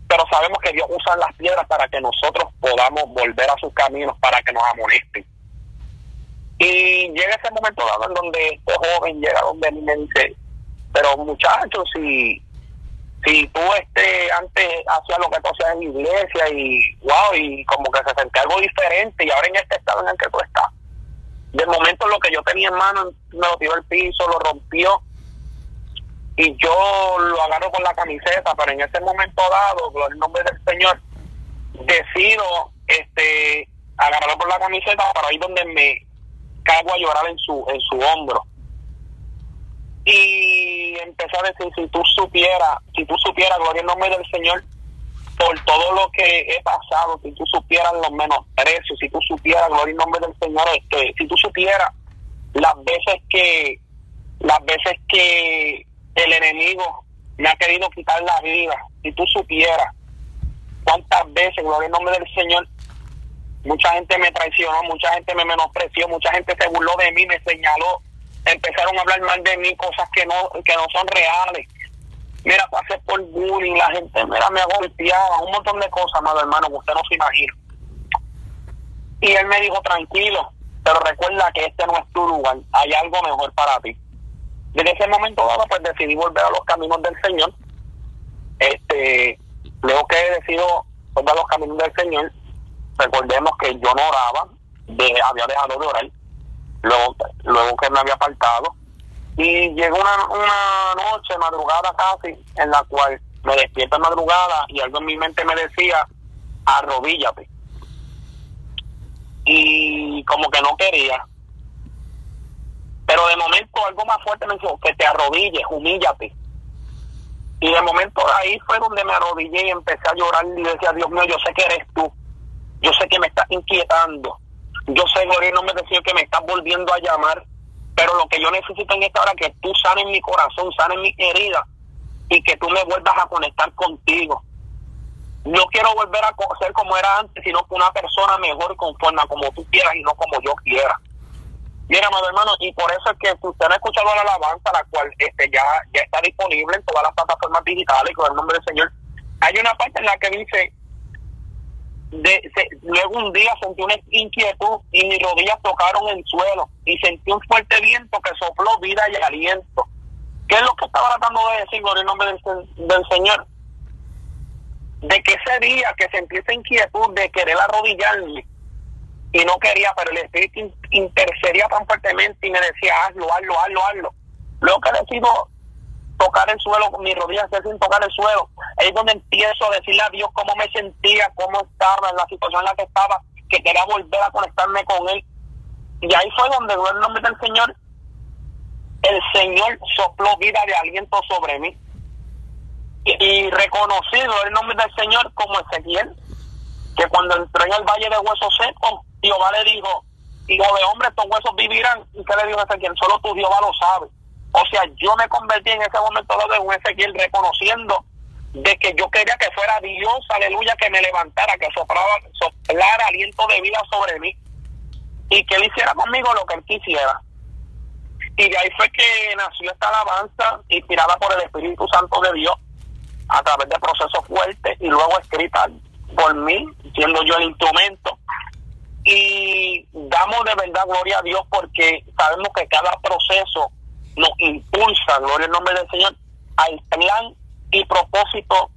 pero sabemos que Dios usa las piedras para que nosotros podamos volver a sus caminos, para que nos amonesten. Y llega ese momento dado en donde este joven llega donde me dice, pero muchachos, si, si tú este, antes hacías lo que tú hacías en la iglesia y wow, y como que se sentía algo diferente y ahora en este estado en el que tú estás, de momento lo que yo tenía en mano me lo tiró al piso, lo rompió. Y yo lo agarro con la camiseta, pero en ese momento dado, por el nombre del Señor, decido este agarrarlo por la camiseta para ir donde me cago a llorar en su en su hombro. Y empecé a decir, si tú supieras, si tú supieras, gloria en nombre del Señor, por todo lo que he pasado, si tú supieras los menosprecios, si tú supieras, gloria en nombre del Señor, este, si tú supieras las veces que, las veces que el enemigo me ha querido quitar la vida, si tú supieras cuántas veces, gloria en nombre del Señor, mucha gente me traicionó, mucha gente me menospreció, mucha gente se burló de mí, me señaló, empezaron a hablar mal de mí, cosas que no, que no son reales. Mira, pasé por bullying, la gente, mira, me golpeaba, un montón de cosas, amado hermano, que usted no se imagina. Y él me dijo, tranquilo, pero recuerda que este no es tu lugar, hay algo mejor para ti. Desde ese momento dado, pues decidí volver a los caminos del Señor. Este, luego que he decidido volver a los caminos del Señor, recordemos que yo no oraba, había dejado de orar luego, luego que me había apartado. Y llegó una, una noche, madrugada casi, en la cual me despierto madrugada y algo en mi mente me decía, arrodíllate. Y como que no quería. Pero de momento algo más fuerte me dijo, que te arrodilles, humíllate. Y de momento ahí fue donde me arrodillé y empecé a llorar y decía, Dios mío, yo sé que eres tú. Yo sé que me estás inquietando. Yo sé, gloria no me decía que me estás volviendo a llamar, pero lo que yo necesito en esta hora es que tú sanes mi corazón, sanes mi herida y que tú me vuelvas a conectar contigo. No quiero volver a ser como era antes, sino que una persona mejor conforme a como tú quieras y no como yo quiera. Mira, amado hermano, y por eso es que usted no ha escuchado la alabanza, la cual este ya, ya está disponible en todas las plataformas digitales con el nombre del Señor. Hay una parte en la que dice, luego un día sentí una inquietud y mis rodillas tocaron el suelo y sentí un fuerte viento que sopló vida y aliento. ¿Qué es lo que estaba tratando de decir el nombre del, Señor? De que ese día que sentí esa inquietud de querer arrodillarme y no quería, pero el Espíritu intercedía tan fuertemente y me decía, hazlo, hazlo, hazlo, hazlo. Luego que decido tocar el suelo, mis rodillas sin tocar el suelo. Es donde empiezo a decirle a Dios cómo me sentía, cómo estaba, en la situación en la que estaba, que quería volver a conectarme con Él. Y ahí fue donde, el nombre del Señor, el Señor sopló vida de aliento sobre mí. Y, reconocido el nombre del Señor como Ezequiel, que cuando entró en el valle de huesos secos, Jehová le dijo, hijo de hombre, estos huesos vivirán. ¿Y qué le dijo Ezequiel? Solo tu Jehová lo sabe. O sea, yo me convertí en ese momento dado en un Ezequiel reconociendo de que yo quería que fuera Dios, aleluya, que me levantara, que soplaba, soplara aliento de vida sobre mí y que él hiciera conmigo lo que él quisiera. Y de ahí fue que nació esta alabanza inspirada por el Espíritu Santo de Dios a través de procesos fuertes y luego escrita por mí, siendo yo el instrumento. Y damos de verdad gloria a Dios porque sabemos que cada proceso nos impulsa, gloria al nombre del Señor, al plan y propósito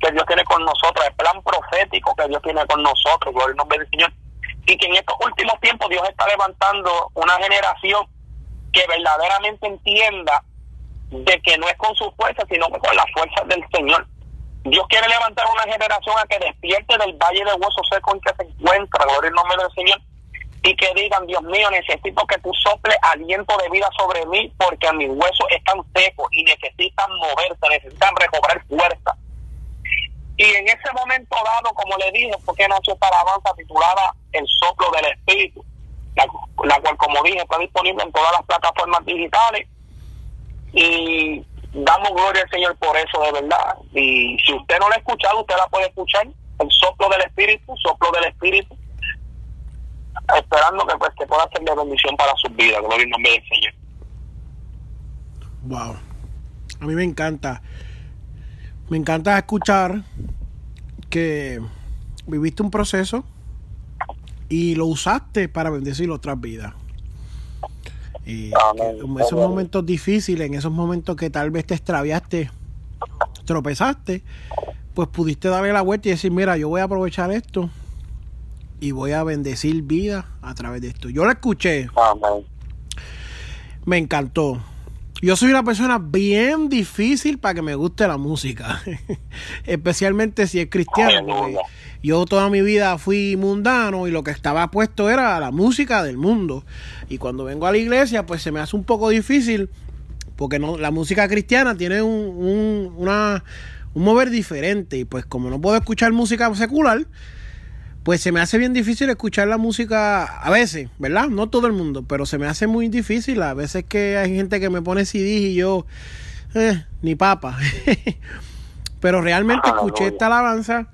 que Dios tiene con nosotros, el plan profético que Dios tiene con nosotros, gloria al nombre del Señor. Y que en estos últimos tiempos Dios está levantando una generación que verdaderamente entienda de que no es con su fuerza, sino con las fuerzas del Señor. Dios quiere levantar una generación a que despierte del valle de hueso seco en que se encuentra, gloria al nombre del Señor, y que digan, Dios mío, necesito que tú sople aliento de vida sobre mí porque mis huesos están secos y necesitan moverse, necesitan recobrar fuerza. Y en ese momento dado, como le dije, porque nació esta alabanza titulada El soplo del Espíritu, la, la cual, como dije, está disponible en todas las plataformas digitales. Y damos gloria al Señor por eso, de verdad. Y si usted no la ha escuchado, usted la puede escuchar. El soplo del Espíritu, soplo del Espíritu. Esperando que, pues, que pueda ser de bendición para sus vidas. Gloria al nombre del Señor. Wow. A mí me encanta. Me encanta escuchar que viviste un proceso y lo usaste para bendecir otras vidas. Y en esos momentos difíciles, en esos momentos que tal vez te extraviaste, tropezaste, pues pudiste darle la vuelta y decir, mira, yo voy a aprovechar esto y voy a bendecir vida a través de esto. Yo lo escuché. Me encantó. Yo soy una persona bien difícil para que me guste la música, especialmente si es cristiano. Yo toda mi vida fui mundano y lo que estaba puesto era la música del mundo. Y cuando vengo a la iglesia, pues se me hace un poco difícil porque no, la música cristiana tiene un, una, un mover diferente. Y pues como no puedo escuchar música secular, pues se me hace bien difícil escuchar la música a veces, ¿verdad? No todo el mundo, pero se me hace muy difícil. A veces que hay gente que me pone CD y yo, eh, ni papa. pero realmente escuché esta alabanza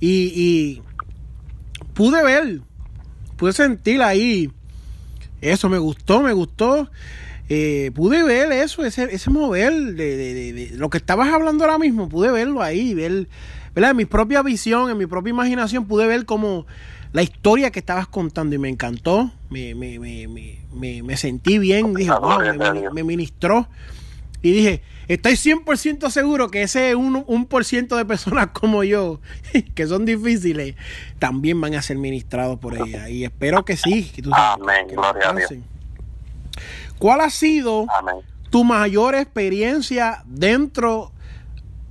y, y pude ver, pude sentir ahí. Eso me gustó, me gustó. Eh, pude ver eso, ese, ese mover de, de, de, lo que estabas hablando ahora mismo, pude verlo ahí, ver, ¿verdad? En mi propia visión, en mi propia imaginación, pude ver como la historia que estabas contando y me encantó, me, me, me, me, me sentí bien, dije, wow, me, ministró y dije, estoy 100% seguro que ese un, un por ciento de personas como yo, que son difíciles, también van a ser ministrados por ella. Y espero que sí. Que tú Amén, gloria a Dios. ¿Cuál ha sido Amén. tu mayor experiencia dentro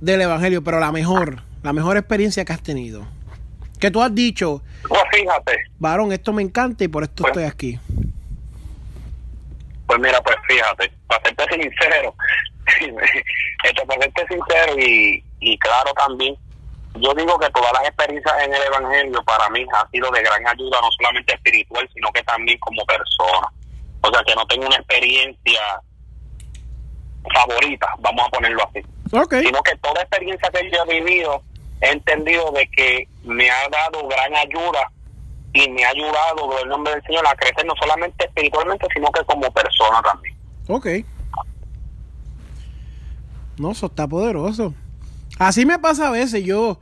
del Evangelio? Pero la mejor, la mejor experiencia que has tenido. Que tú has dicho, Pues fíjate, varón, esto me encanta y por esto Pues- estoy aquí. pues mira, pues fíjate, para serte sincero, esto para serte sincero y, y claro también, yo digo que todas las experiencias en el Evangelio para mí han sido de gran ayuda, no solamente espiritual, sino que también como persona. O sea, que no tengo una experiencia favorita, vamos a ponerlo así. Sino que toda experiencia que yo he vivido he entendido de que me ha dado gran ayuda y me ha ayudado por el nombre del Señor a crecer no solamente espiritualmente sino que como persona también ok. No, eso está poderoso. Así me pasa a veces. Yo,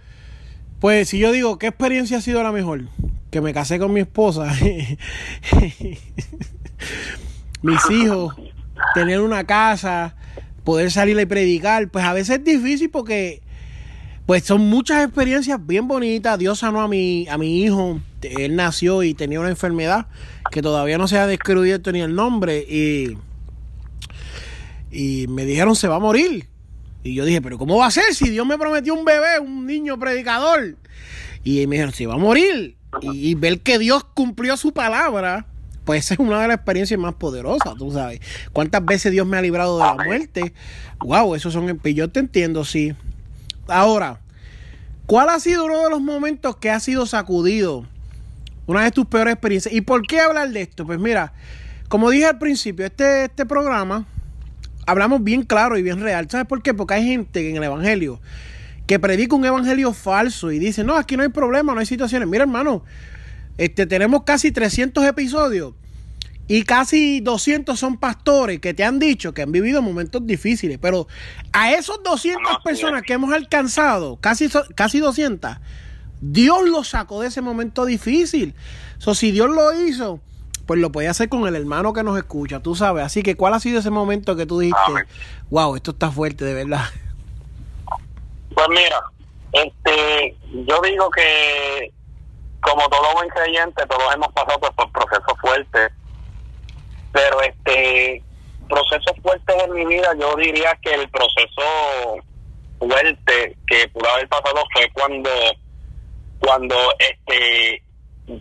pues, si yo digo, ¿qué experiencia ha sido la mejor? Que me casé con mi esposa. Mis hijos, tener una casa, poder salir y predicar. Pues a veces es difícil porque, pues, son muchas experiencias bien bonitas. Dios sanó a mi, a mi hijo. Él nació y tenía una enfermedad que todavía no se ha descubierto ni el nombre. Y, y me dijeron, se va a morir. Y yo dije, pero ¿cómo va a ser si Dios me prometió un bebé, un niño predicador? Y me dijeron, se va a morir. Y, ver que Dios cumplió su palabra, pues es una de las experiencias más poderosas, tú sabes. ¿Cuántas veces Dios me ha librado de la muerte? Wow, esos son... y Yo te entiendo, sí. Ahora, ¿cuál ha sido uno de los momentos que ha sido sacudido? Una de tus peores experiencias. ¿Y por qué hablar de esto? Pues mira, como dije al principio, este, este programa hablamos bien claro y bien real. ¿Sabes por qué? Porque hay gente en el Evangelio que predica un evangelio falso y dice, no, aquí no hay problema, no hay situaciones. Mira, hermano, este, tenemos casi 300 episodios y casi 200 son pastores que te han dicho que han vivido momentos difíciles. Pero a esos 200 No, sí personas es. que hemos alcanzado, casi, casi 200, Dios los sacó de ese momento difícil. So, si Dios lo hizo, pues lo podía hacer con el hermano que nos escucha, tú sabes. Así que, ¿cuál ha sido ese momento que tú dijiste, wow, esto está fuerte, de verdad? Pues mira, este, yo digo que como todo buen creyente, todos hemos pasado por procesos fuertes, procesos fuertes en mi vida, yo diría que el proceso fuerte que pudo haber pasado fue cuando cuando este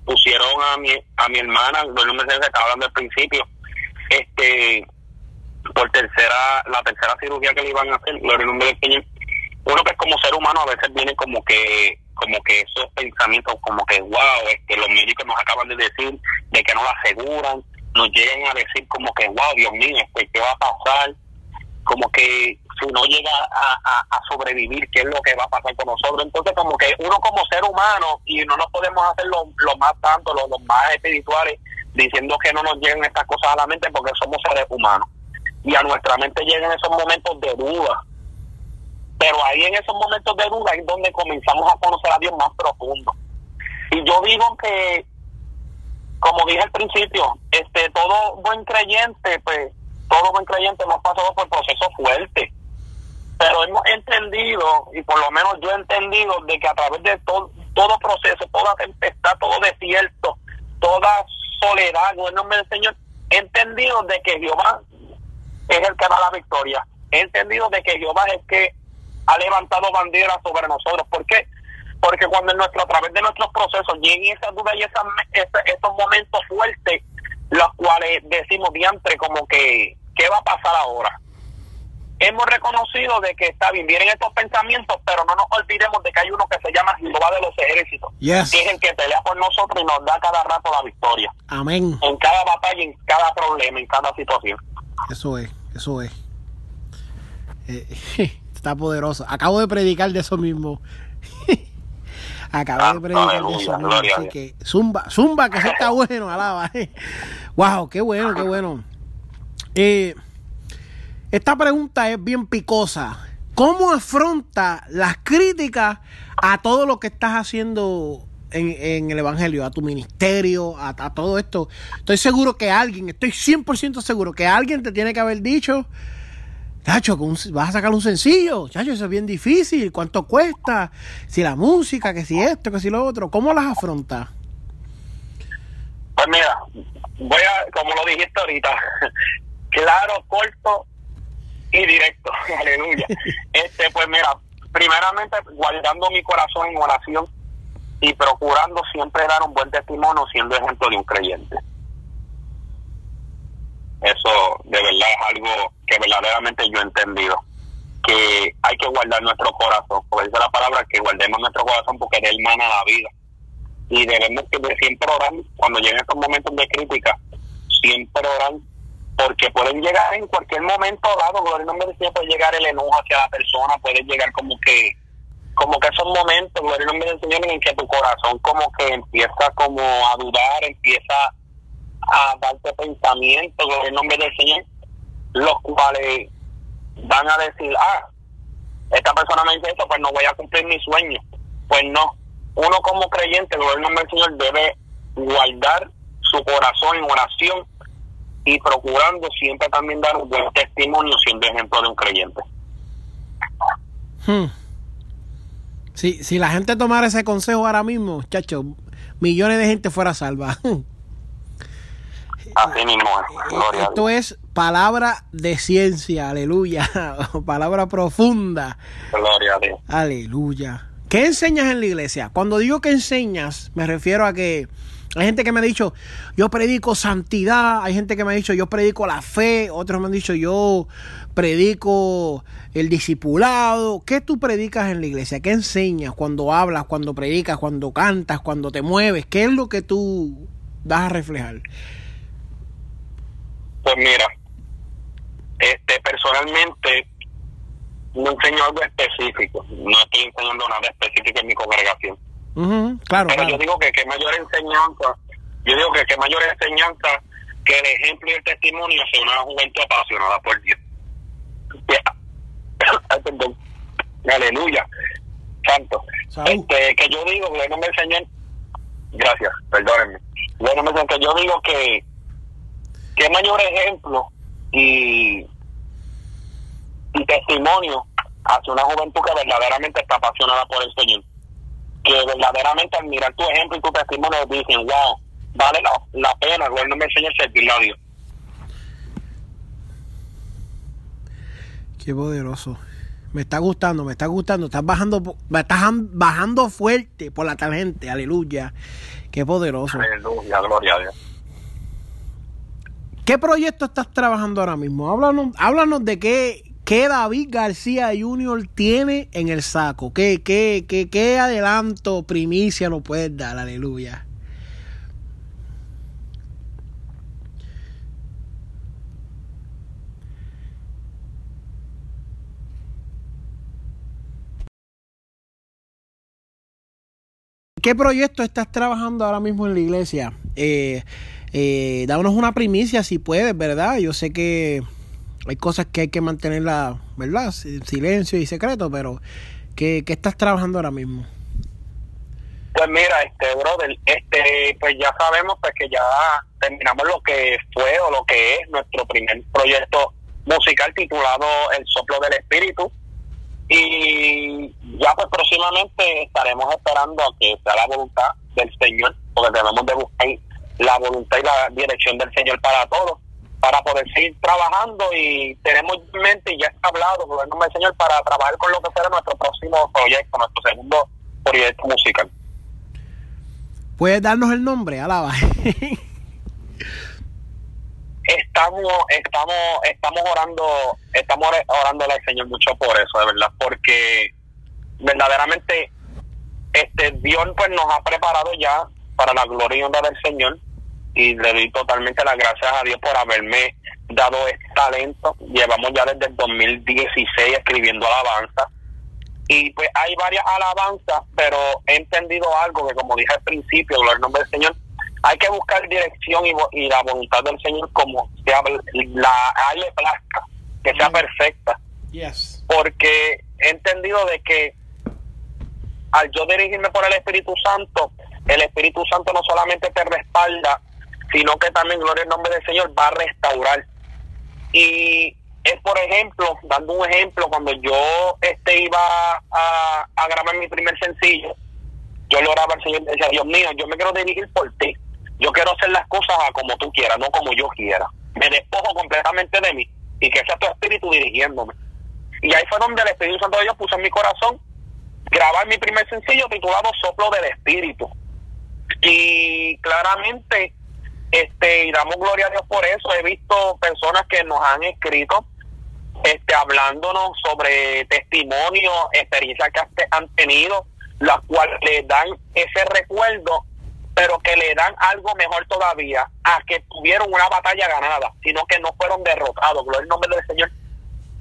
pusieron a mi a mi hermana, me sé que estaba hablando al principio, este por tercera, la tercera cirugía que le iban a hacer, lo nombre del Señor. Uno que es como ser humano a veces viene como que como que esos pensamientos como que wow, este los médicos nos acaban de decir de que no la aseguran, nos llegan a decir como que wow, Dios mío, este qué va a pasar, como que si no llega a, sobrevivir, qué es lo que va a pasar con nosotros. Entonces, como que uno como ser humano, y no nos podemos hacer lo, más tanto, los, más espirituales, diciendo que no nos lleguen estas cosas a la mente porque somos seres humanos. Y a nuestra mente llegan esos momentos de duda. Pero ahí en esos momentos de duda es donde comenzamos a conocer a Dios más profundo. Y yo digo que, como dije al principio, este todo buen creyente, pues todo buen creyente hemos pasado por procesos fuertes, pero hemos entendido, y por lo menos yo he entendido, de que a través de todo, todo proceso, toda tempestad, todo desierto, toda soledad, en el nombre Señor, he entendido de que Jehová es el que da la victoria. He entendido de que Jehová es el que ha levantado banderas sobre nosotros. ¿Por qué? Porque cuando en nuestro, a través de nuestros procesos lleguen esas dudas y esas, esos momentos fuertes, los cuales decimos diantre como que ¿qué va a pasar ahora? Hemos reconocido de que está bien, vienen estos pensamientos, pero no nos olvidemos de que hay uno que se llama Jehová de los ejércitos, que es el que pelea por nosotros y nos da cada rato la victoria. Amén. En cada batalla, en cada problema, en cada situación. Eso es, eso es. Eh, está poderoso. Acabo de predicar de eso mismo. Acabo de predicar de eso. Así que zumba, zumba, que eso está bueno, alaba. wow, qué bueno, qué bueno. Eh, esta pregunta es bien picosa. ¿Cómo afronta las críticas a todo lo que estás haciendo en, el Evangelio, a tu ministerio, a, todo esto? Estoy seguro que alguien, estoy 100% seguro que alguien te tiene que haber dicho, Chacho, vas a sacar un sencillo, chacho, eso es bien difícil, ¿cuánto cuesta? Si la música, que si esto, que si lo otro, ¿cómo las afrontas? Pues mira, voy a, como lo dijiste ahorita, claro, corto y directo. Aleluya. Este, pues mira, primeramente guardando mi corazón en oración y procurando siempre dar un buen testimonio siendo ejemplo de un creyente. Eso de verdad es algo que verdaderamente yo he entendido. Que hay que guardar nuestro corazón. Por eso la palabra que guardemos nuestro corazón porque de él mana la vida. Y debemos que siempre orar cuando lleguen estos momentos de crítica. Siempre orar porque pueden llegar en cualquier momento dado, gloria nombre del Señor, puede llegar el enojo hacia la persona, puede llegar como que como que esos momentos, gloria nombre del en que tu corazón como que empieza como a dudar, empieza a darte pensamientos, gloria en nombre del Señor, los cuales van a decir, ah, esta persona me dice esto, pues no voy a cumplir mi sueño. Pues no, uno como creyente, gloria en nombre del Señor, debe guardar su corazón en oración y procurando siempre también dar un buen testimonio siendo ejemplo de un creyente. Hmm. Si, si la gente tomara ese consejo ahora mismo, chacho, millones de gente fuera salva. Así mismo Esto es palabra de ciencia, aleluya. palabra profunda. Gloria a Dios. Aleluya. ¿Qué enseñas en la iglesia? Cuando digo que enseñas, me refiero a que hay gente que me ha dicho, yo predico santidad, hay gente que me ha dicho, yo predico la fe, otros me han dicho, yo predico el discipulado. ¿Qué tú predicas en la iglesia? ¿Qué enseñas cuando hablas, cuando predicas, cuando cantas, cuando te mueves? ¿Qué es lo que tú das a reflejar? Pues mira, este personalmente no enseño algo específico, no estoy enseñando nada específico en mi congregación claro, Pero yo digo que qué mayor enseñanza, yo digo que qué mayor enseñanza que el ejemplo y el testimonio de una juventud apasionada por Dios. Aleluya. Santo. Este, que yo digo, el nombre del Señor, gracias, perdónenme. El nombre que yo digo que qué mayor ejemplo y, y testimonio hacia una juventud que verdaderamente está apasionada por el Señor. Que verdaderamente al mirar tu ejemplo y tu testimonio dicen, wow, vale la, la pena, el no me enseña a servirle a Dios. Qué poderoso. Me está gustando, me está gustando. Estás bajando, estás bajando fuerte por la tangente. Aleluya. Qué poderoso. Aleluya, gloria a Dios. ¿Qué proyecto estás trabajando ahora mismo? Háblanos, háblanos de qué, qué David García Jr. tiene en el saco. ¿Qué, qué, qué, qué adelanto, primicia nos puedes dar? Aleluya. ¿Qué proyecto estás trabajando ahora mismo en la iglesia? Eh, eh, una primicia si puedes, ¿verdad? Yo sé que hay cosas que hay que mantenerla, ¿verdad? Silencio y secreto, pero ¿qué, estás trabajando ahora mismo? Pues mira, este brother, este, pues ya sabemos pues que ya terminamos lo que fue o lo que es nuestro primer proyecto musical titulado El soplo del espíritu y ya pues próximamente estaremos esperando a que sea la voluntad del Señor, porque debemos de buscar la voluntad y la dirección del Señor para todos, para poder seguir trabajando y tenemos en mente y ya está hablado por el nombre del Señor para trabajar con lo que será nuestro próximo proyecto, nuestro segundo proyecto musical. ¿Puedes darnos el nombre? Alaba. estamos estamos estamos orando estamos orando al Señor mucho por eso de verdad porque verdaderamente este Dios pues nos ha preparado ya para la gloria y honra del Señor y le doy totalmente las gracias a Dios por haberme dado este talento. Llevamos ya desde el 2016 escribiendo alabanza y pues hay varias alabanzas pero he entendido algo que como dije al principio gloria el nombre del Señor hay que buscar dirección y, la voluntad del Señor como sea la le plazca, que sea perfecta. Porque he entendido de que al yo dirigirme por el Espíritu Santo, el Espíritu Santo no solamente te respalda, sino que también, gloria al nombre del Señor, va a restaurar. Y es, por ejemplo, dando un ejemplo, cuando yo este iba a, a grabar mi primer sencillo, yo le oraba al Señor decía, Dios mío, yo me quiero dirigir por ti. Yo quiero hacer las cosas como tú quieras, no como yo quiera. Me despojo completamente de mí y que sea tu espíritu dirigiéndome. Y ahí fue donde el Espíritu Santo de Dios puso en mi corazón grabar mi primer sencillo titulado Soplo del Espíritu. Y claramente, este, y damos gloria a Dios por eso, he visto personas que nos han escrito este, hablándonos sobre testimonios, experiencias que han tenido, las cuales les dan ese recuerdo pero que le dan algo mejor todavía a que tuvieron una batalla ganada, sino que no fueron derrotados, gloria el nombre del Señor.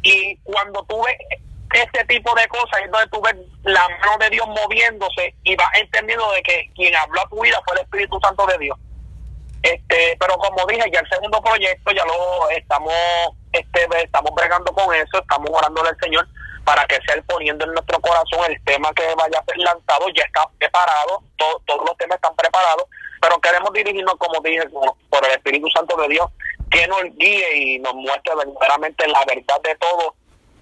Y cuando tú ves ese tipo de cosas, es donde tú ves la mano de Dios moviéndose y vas entendiendo de que quien habló a tu vida fue el Espíritu Santo de Dios. Este, pero como dije, ya el segundo proyecto ya lo estamos, este, estamos bregando con eso, estamos orando al Señor para que sea poniendo en nuestro corazón el tema que vaya a ser lanzado, ya está preparado, todos los temas están preparados, pero queremos dirigirnos, como dije, por el Espíritu Santo de Dios, que nos guíe y nos muestre verdaderamente la verdad de todo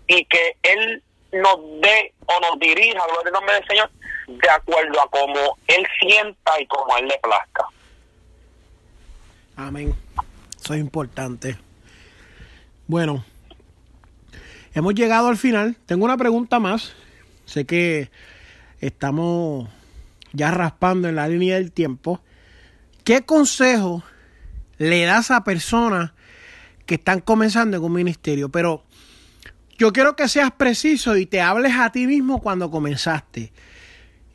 y que Él nos dé o nos dirija, gloria al nombre del Señor, de acuerdo a como Él sienta y como Él le plazca. Amén. Eso es importante. Bueno, Hemos llegado al final. Tengo una pregunta más. Sé que estamos ya raspando en la línea del tiempo. ¿Qué consejo le das a personas que están comenzando en un ministerio? Pero yo quiero que seas preciso y te hables a ti mismo cuando comenzaste.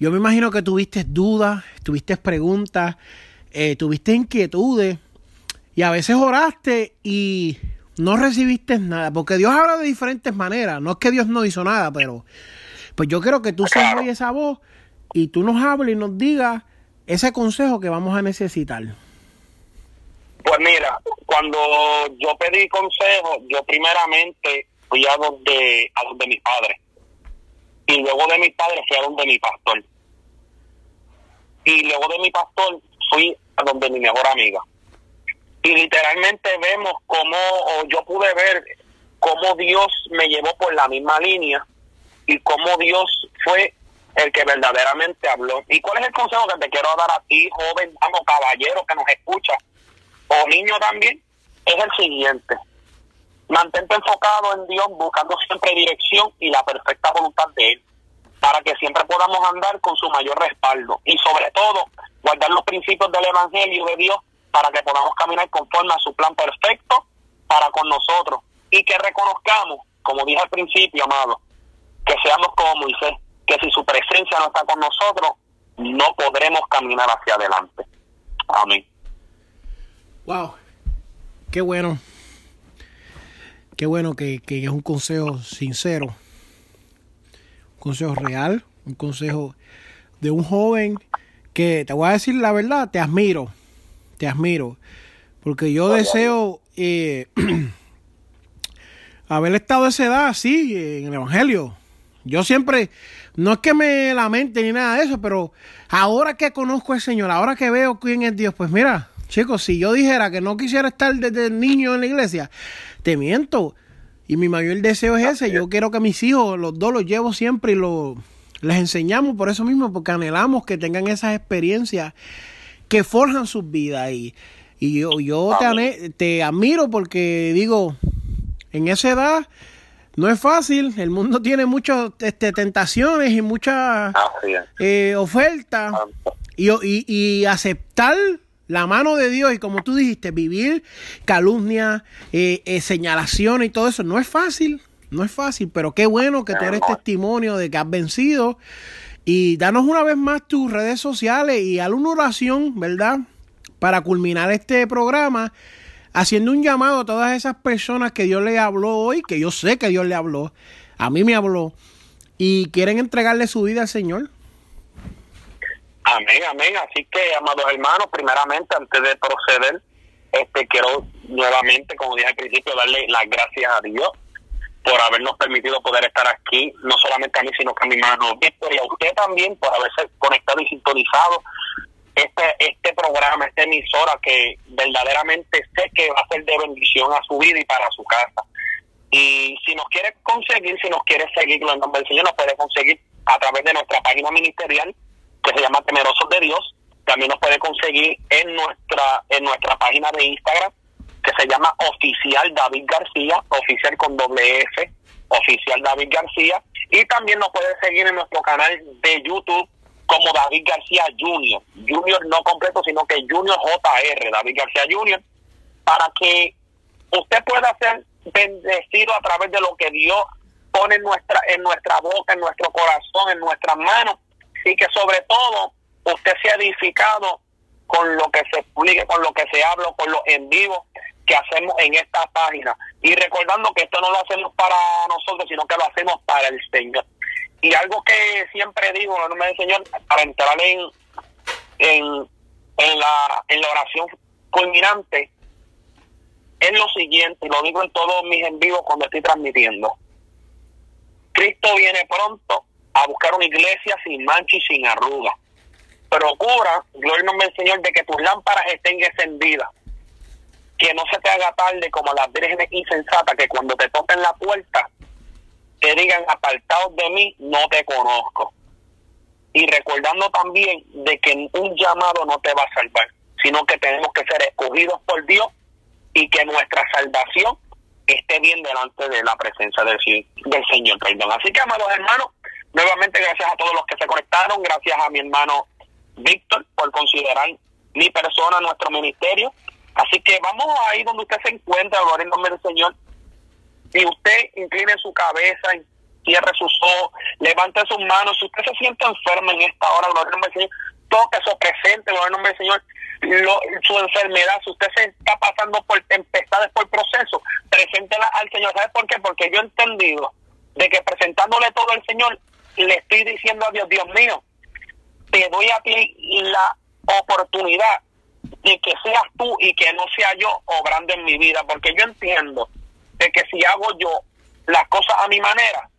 Yo me imagino que tuviste dudas, tuviste preguntas, eh, tuviste inquietudes y a veces oraste y no recibiste nada, porque Dios habla de diferentes maneras, no es que Dios no hizo nada, pero pues yo quiero que tú seas hoy esa voz y tú nos hables y nos digas ese consejo que vamos a necesitar. Pues mira, cuando yo pedí consejo, yo primeramente fui a donde, a donde mis padres. Y luego de mis padres fui a donde mi pastor. Y luego de mi pastor fui a donde mi mejor amiga y literalmente vemos cómo, o yo pude ver cómo Dios me llevó por la misma línea y cómo Dios fue el que verdaderamente habló. ¿Y cuál es el consejo que te quiero dar a ti, joven, vamos, caballero que nos escucha, o niño también? Es el siguiente. Mantente enfocado en Dios, buscando siempre dirección y la perfecta voluntad de Él, para que siempre podamos andar con su mayor respaldo. Y sobre todo, guardar los principios del Evangelio de Dios para que podamos caminar conforme a su plan perfecto para con nosotros. Y que reconozcamos, como dije al principio, amado, que seamos como Moisés, que si su presencia no está con nosotros, no podremos caminar hacia adelante. Amén. Wow, qué bueno. Qué bueno que, que es un consejo sincero, un consejo real, un consejo de un joven que, te voy a decir la verdad, te admiro, te admiro, porque yo deseo eh, haber estado a esa edad así en el Evangelio. Yo siempre, no es que me lamente ni nada de eso, pero ahora que conozco al Señor, ahora que veo quién es Dios, pues mira, chicos, si yo dijera que no quisiera estar desde niño en la iglesia, te miento. Y mi mayor deseo es ese. Yo quiero que mis hijos, los dos, los llevo siempre y los, les enseñamos por eso mismo, porque anhelamos que tengan esas experiencias que forjan sus vidas. Y, y yo, yo te, te admiro porque digo, en esa edad no es fácil, el mundo tiene muchas este, tentaciones y muchas eh, ofertas. Y, y, y, aceptar la mano de Dios y como tú dijiste, vivir calumnia, eh, eh, señalación y todo eso, no es fácil, no es fácil, pero qué bueno que tú eres testimonio de que has vencido. Y danos una vez más tus redes sociales y haz una oración, ¿verdad? Para culminar este programa haciendo un llamado a todas esas personas que Dios le habló hoy, que yo sé que Dios le habló, a mí me habló, y quieren entregarle su vida al Señor. Amén, amén. Así que, amados hermanos, primeramente, antes de proceder, este quiero nuevamente, como dije al principio, darle las gracias a Dios por habernos permitido poder estar aquí, no solamente a mí, sino que a mi hermano Víctor y a usted también por haberse conectado y sintonizado este, este programa, esta emisora que verdaderamente sé que va a ser de bendición a su vida y para su casa. Y si nos quiere conseguir, si nos quiere seguir en nombre del Señor, nos puede conseguir a través de nuestra página ministerial que se llama Temerosos de Dios. También nos puede conseguir en nuestra en nuestra página de Instagram que se llama Oficial David García, oficial con doble F, Oficial David García. Y también nos puede seguir en nuestro canal de YouTube como David García Jr., Junior no completo, sino que Junior JR, David García Jr., para que usted pueda ser bendecido a través de lo que Dios pone en nuestra, en nuestra boca, en nuestro corazón, en nuestras manos, y que sobre todo usted sea edificado con lo que se publique, con lo que se habla, con los en vivo que hacemos en esta página. Y recordando que esto no lo hacemos para nosotros, sino que lo hacemos para el Señor. Y algo que siempre digo en el nombre del Señor, para entrar en, en, la, en la oración culminante, es lo siguiente, y lo digo en todos mis en vivo cuando estoy transmitiendo. Cristo viene pronto a buscar una iglesia sin mancha y sin arruga. Procura, gloria al nombre del Señor, de que tus lámparas estén encendidas. Que no se te haga tarde como las vírgenes insensatas que cuando te toquen la puerta que digan apartados de mí, no te conozco. Y recordando también de que un llamado no te va a salvar, sino que tenemos que ser escogidos por Dios y que nuestra salvación esté bien delante de la presencia del, del Señor. Perdón. Así que, amados hermanos, nuevamente gracias a todos los que se conectaron, gracias a mi hermano Víctor por considerar mi persona, nuestro ministerio. Así que vamos ahí donde usted se encuentra, gloria en nombre del Señor, y usted incline su cabeza, cierre sus ojos, levante sus manos. Si usted se siente enfermo en esta hora, gloria al nombre del Señor, toque eso presente, gloria al nombre del Señor. su enfermedad, si usted se está pasando por tempestades, por proceso, preséntela al Señor. ¿Sabe por qué? Porque yo he entendido de que presentándole todo al Señor, le estoy diciendo a Dios, Dios mío, te doy a ti la oportunidad de que seas tú y que no sea yo obrando en mi vida, porque yo entiendo de que si hago yo las cosas a mi manera,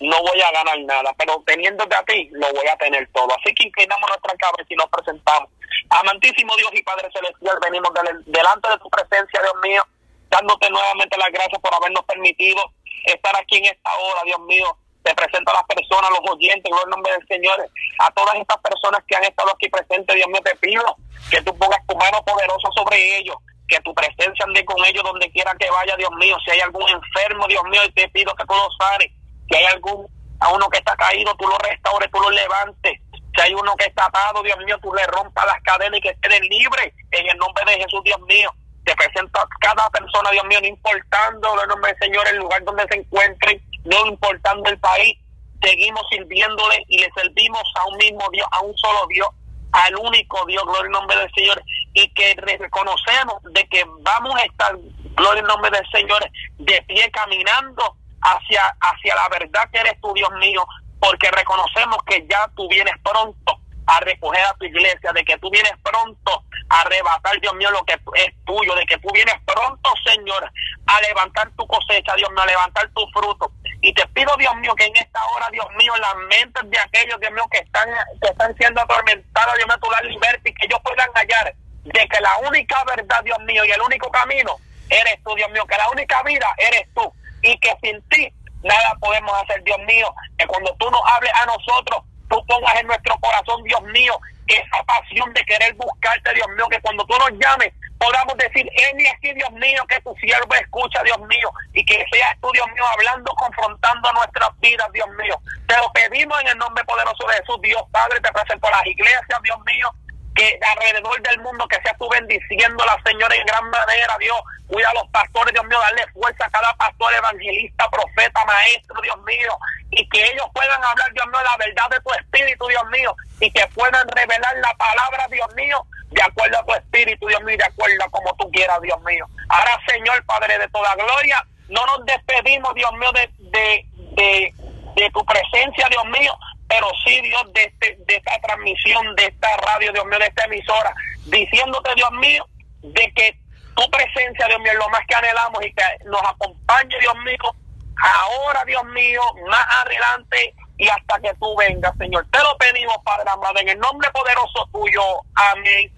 no voy a ganar nada, pero teniéndote a ti, lo voy a tener todo. Así que inclinamos nuestra cabeza y nos presentamos. Amantísimo Dios y Padre Celestial, venimos delante de tu presencia, Dios mío, dándote nuevamente las gracias por habernos permitido estar aquí en esta hora, Dios mío. Te presento a las personas, a los oyentes, en el nombre del Señor, a todas estas personas que han estado aquí presentes, Dios mío, te pido que tú pongas tu mano poderosa sobre ellos, que tu presencia ande con ellos donde quiera que vaya, Dios mío. Si hay algún enfermo, Dios mío, te pido que tú lo sanes. Si hay algún, a uno que está caído, tú lo restaures, tú lo levantes. Si hay uno que está atado, Dios mío, tú le rompas las cadenas y que esté libre en el nombre de Jesús, Dios mío. Te presento a cada persona, Dios mío, no importando el nombre del Señor, el lugar donde se encuentren, no importando el país. Seguimos sirviéndole y le servimos a un mismo Dios, a un solo Dios, al único Dios, gloria al nombre del Señor, y que reconocemos de que vamos a estar, gloria al nombre del Señor, de pie caminando hacia, hacia la verdad que eres tu Dios mío, porque reconocemos que ya tú vienes pronto a recoger a tu iglesia, de que tú vienes pronto a arrebatar, Dios mío, lo que es tuyo, de que tú vienes pronto, Señor, a levantar tu cosecha, Dios mío, a levantar tu fruto. Y te pido, Dios mío, que en esta hora, Dios mío, las mentes de aquellos, Dios mío, que están, que están siendo atormentados, Dios mío, tú la libertad y que ellos puedan hallar de que la única verdad, Dios mío, y el único camino eres tú, Dios mío, que la única vida eres tú. Y que sin ti nada podemos hacer, Dios mío, que cuando tú nos hables a nosotros, tú pongas en nuestro corazón, Dios mío, esa pasión de querer buscarte, Dios mío, que cuando tú nos llames podamos decir, en aquí, Dios mío, que tu siervo escucha, Dios mío, y que seas tú, Dios mío, hablando, confrontando nuestras vidas, Dios mío. Te lo pedimos en el nombre poderoso de Jesús, Dios Padre, te presento a las iglesias, Dios mío, que alrededor del mundo que sea tú bendiciendo a la Señora en gran manera, Dios. Cuida a los pastores, Dios mío, darle fuerza a cada pastor, evangelista, profeta, maestro, Dios mío, y que ellos puedan hablar, Dios mío, la verdad de tu espíritu, Dios mío, y que puedan revelar la palabra, Dios mío, de acuerdo a tu espíritu, Dios mío, de acuerdo a como tú quieras, Dios mío. Ahora, Señor, Padre de toda gloria, no nos despedimos, Dios mío, de, de, de, de tu presencia, Dios mío, pero sí, Dios, de, este, de esta transmisión, de esta radio, Dios mío, de esta emisora, diciéndote, Dios mío, de que tu presencia, Dios mío, es lo más que anhelamos y que nos acompañe, Dios mío, ahora, Dios mío, más adelante y hasta que tú vengas, Señor. Te lo pedimos, Padre amado, en el nombre poderoso tuyo. Amén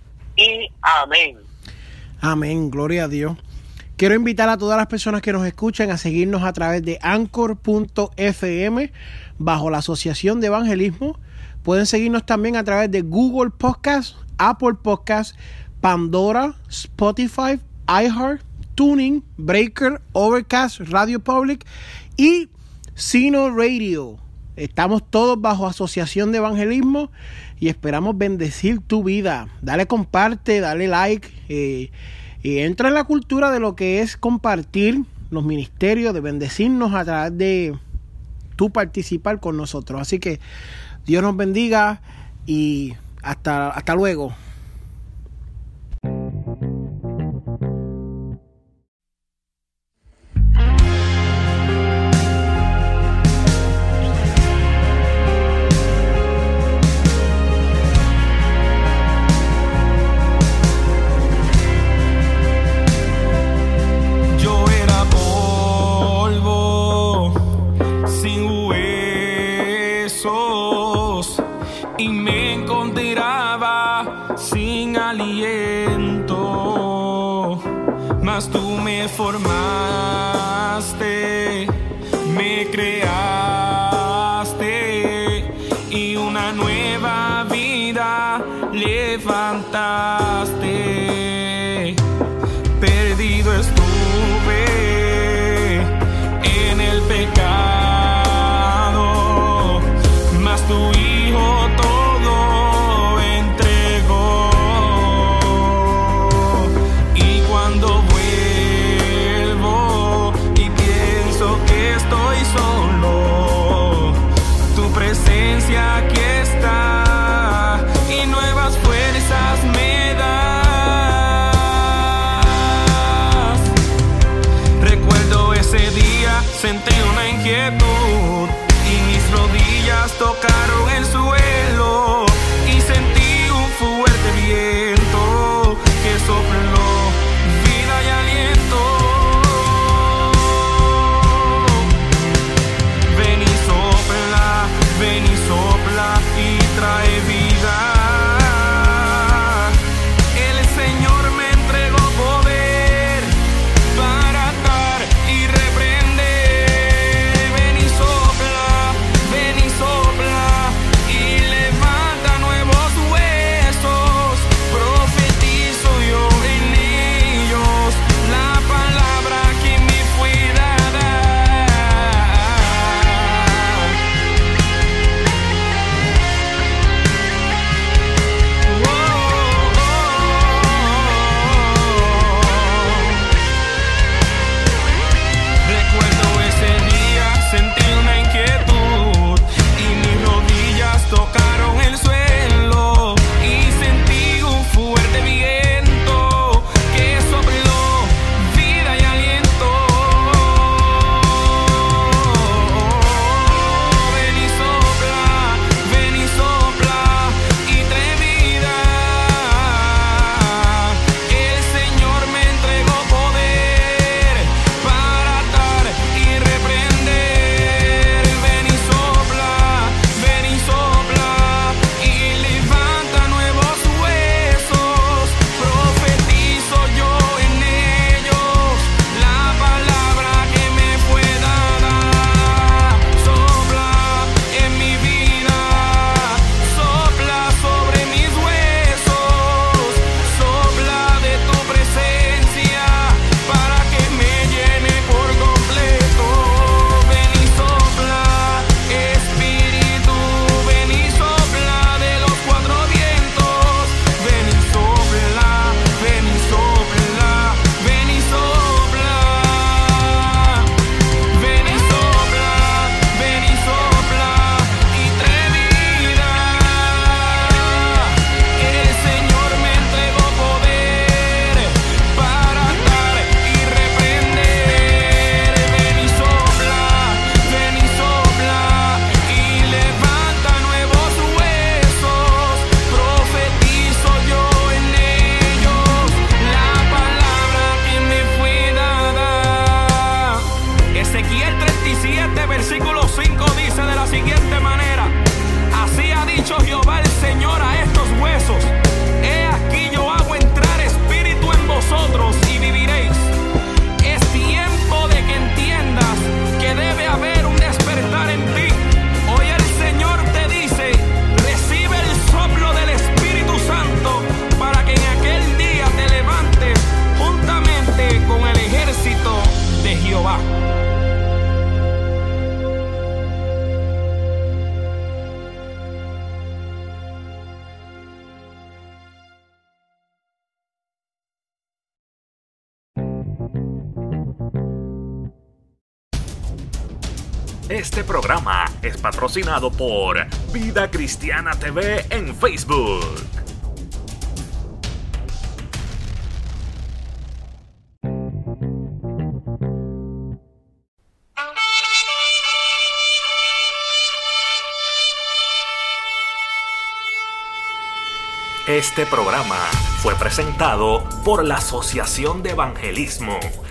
amén. Amén, gloria a Dios. Quiero invitar a todas las personas que nos escuchan a seguirnos a través de anchor.fm bajo la Asociación de Evangelismo. Pueden seguirnos también a través de Google Podcast, Apple Podcast, Pandora, Spotify, iHeart, Tuning, Breaker, Overcast, Radio Public y Sino Radio. Estamos todos bajo Asociación de Evangelismo y esperamos bendecir tu vida. Dale comparte, dale like eh, y entra en la cultura de lo que es compartir los ministerios, de bendecirnos a través de tú participar con nosotros. Así que Dios nos bendiga y hasta, hasta luego. me formaste, me creaste y una nueva vida levantaste. Por Vida Cristiana TV en Facebook. Este programa fue presentado por la Asociación de Evangelismo.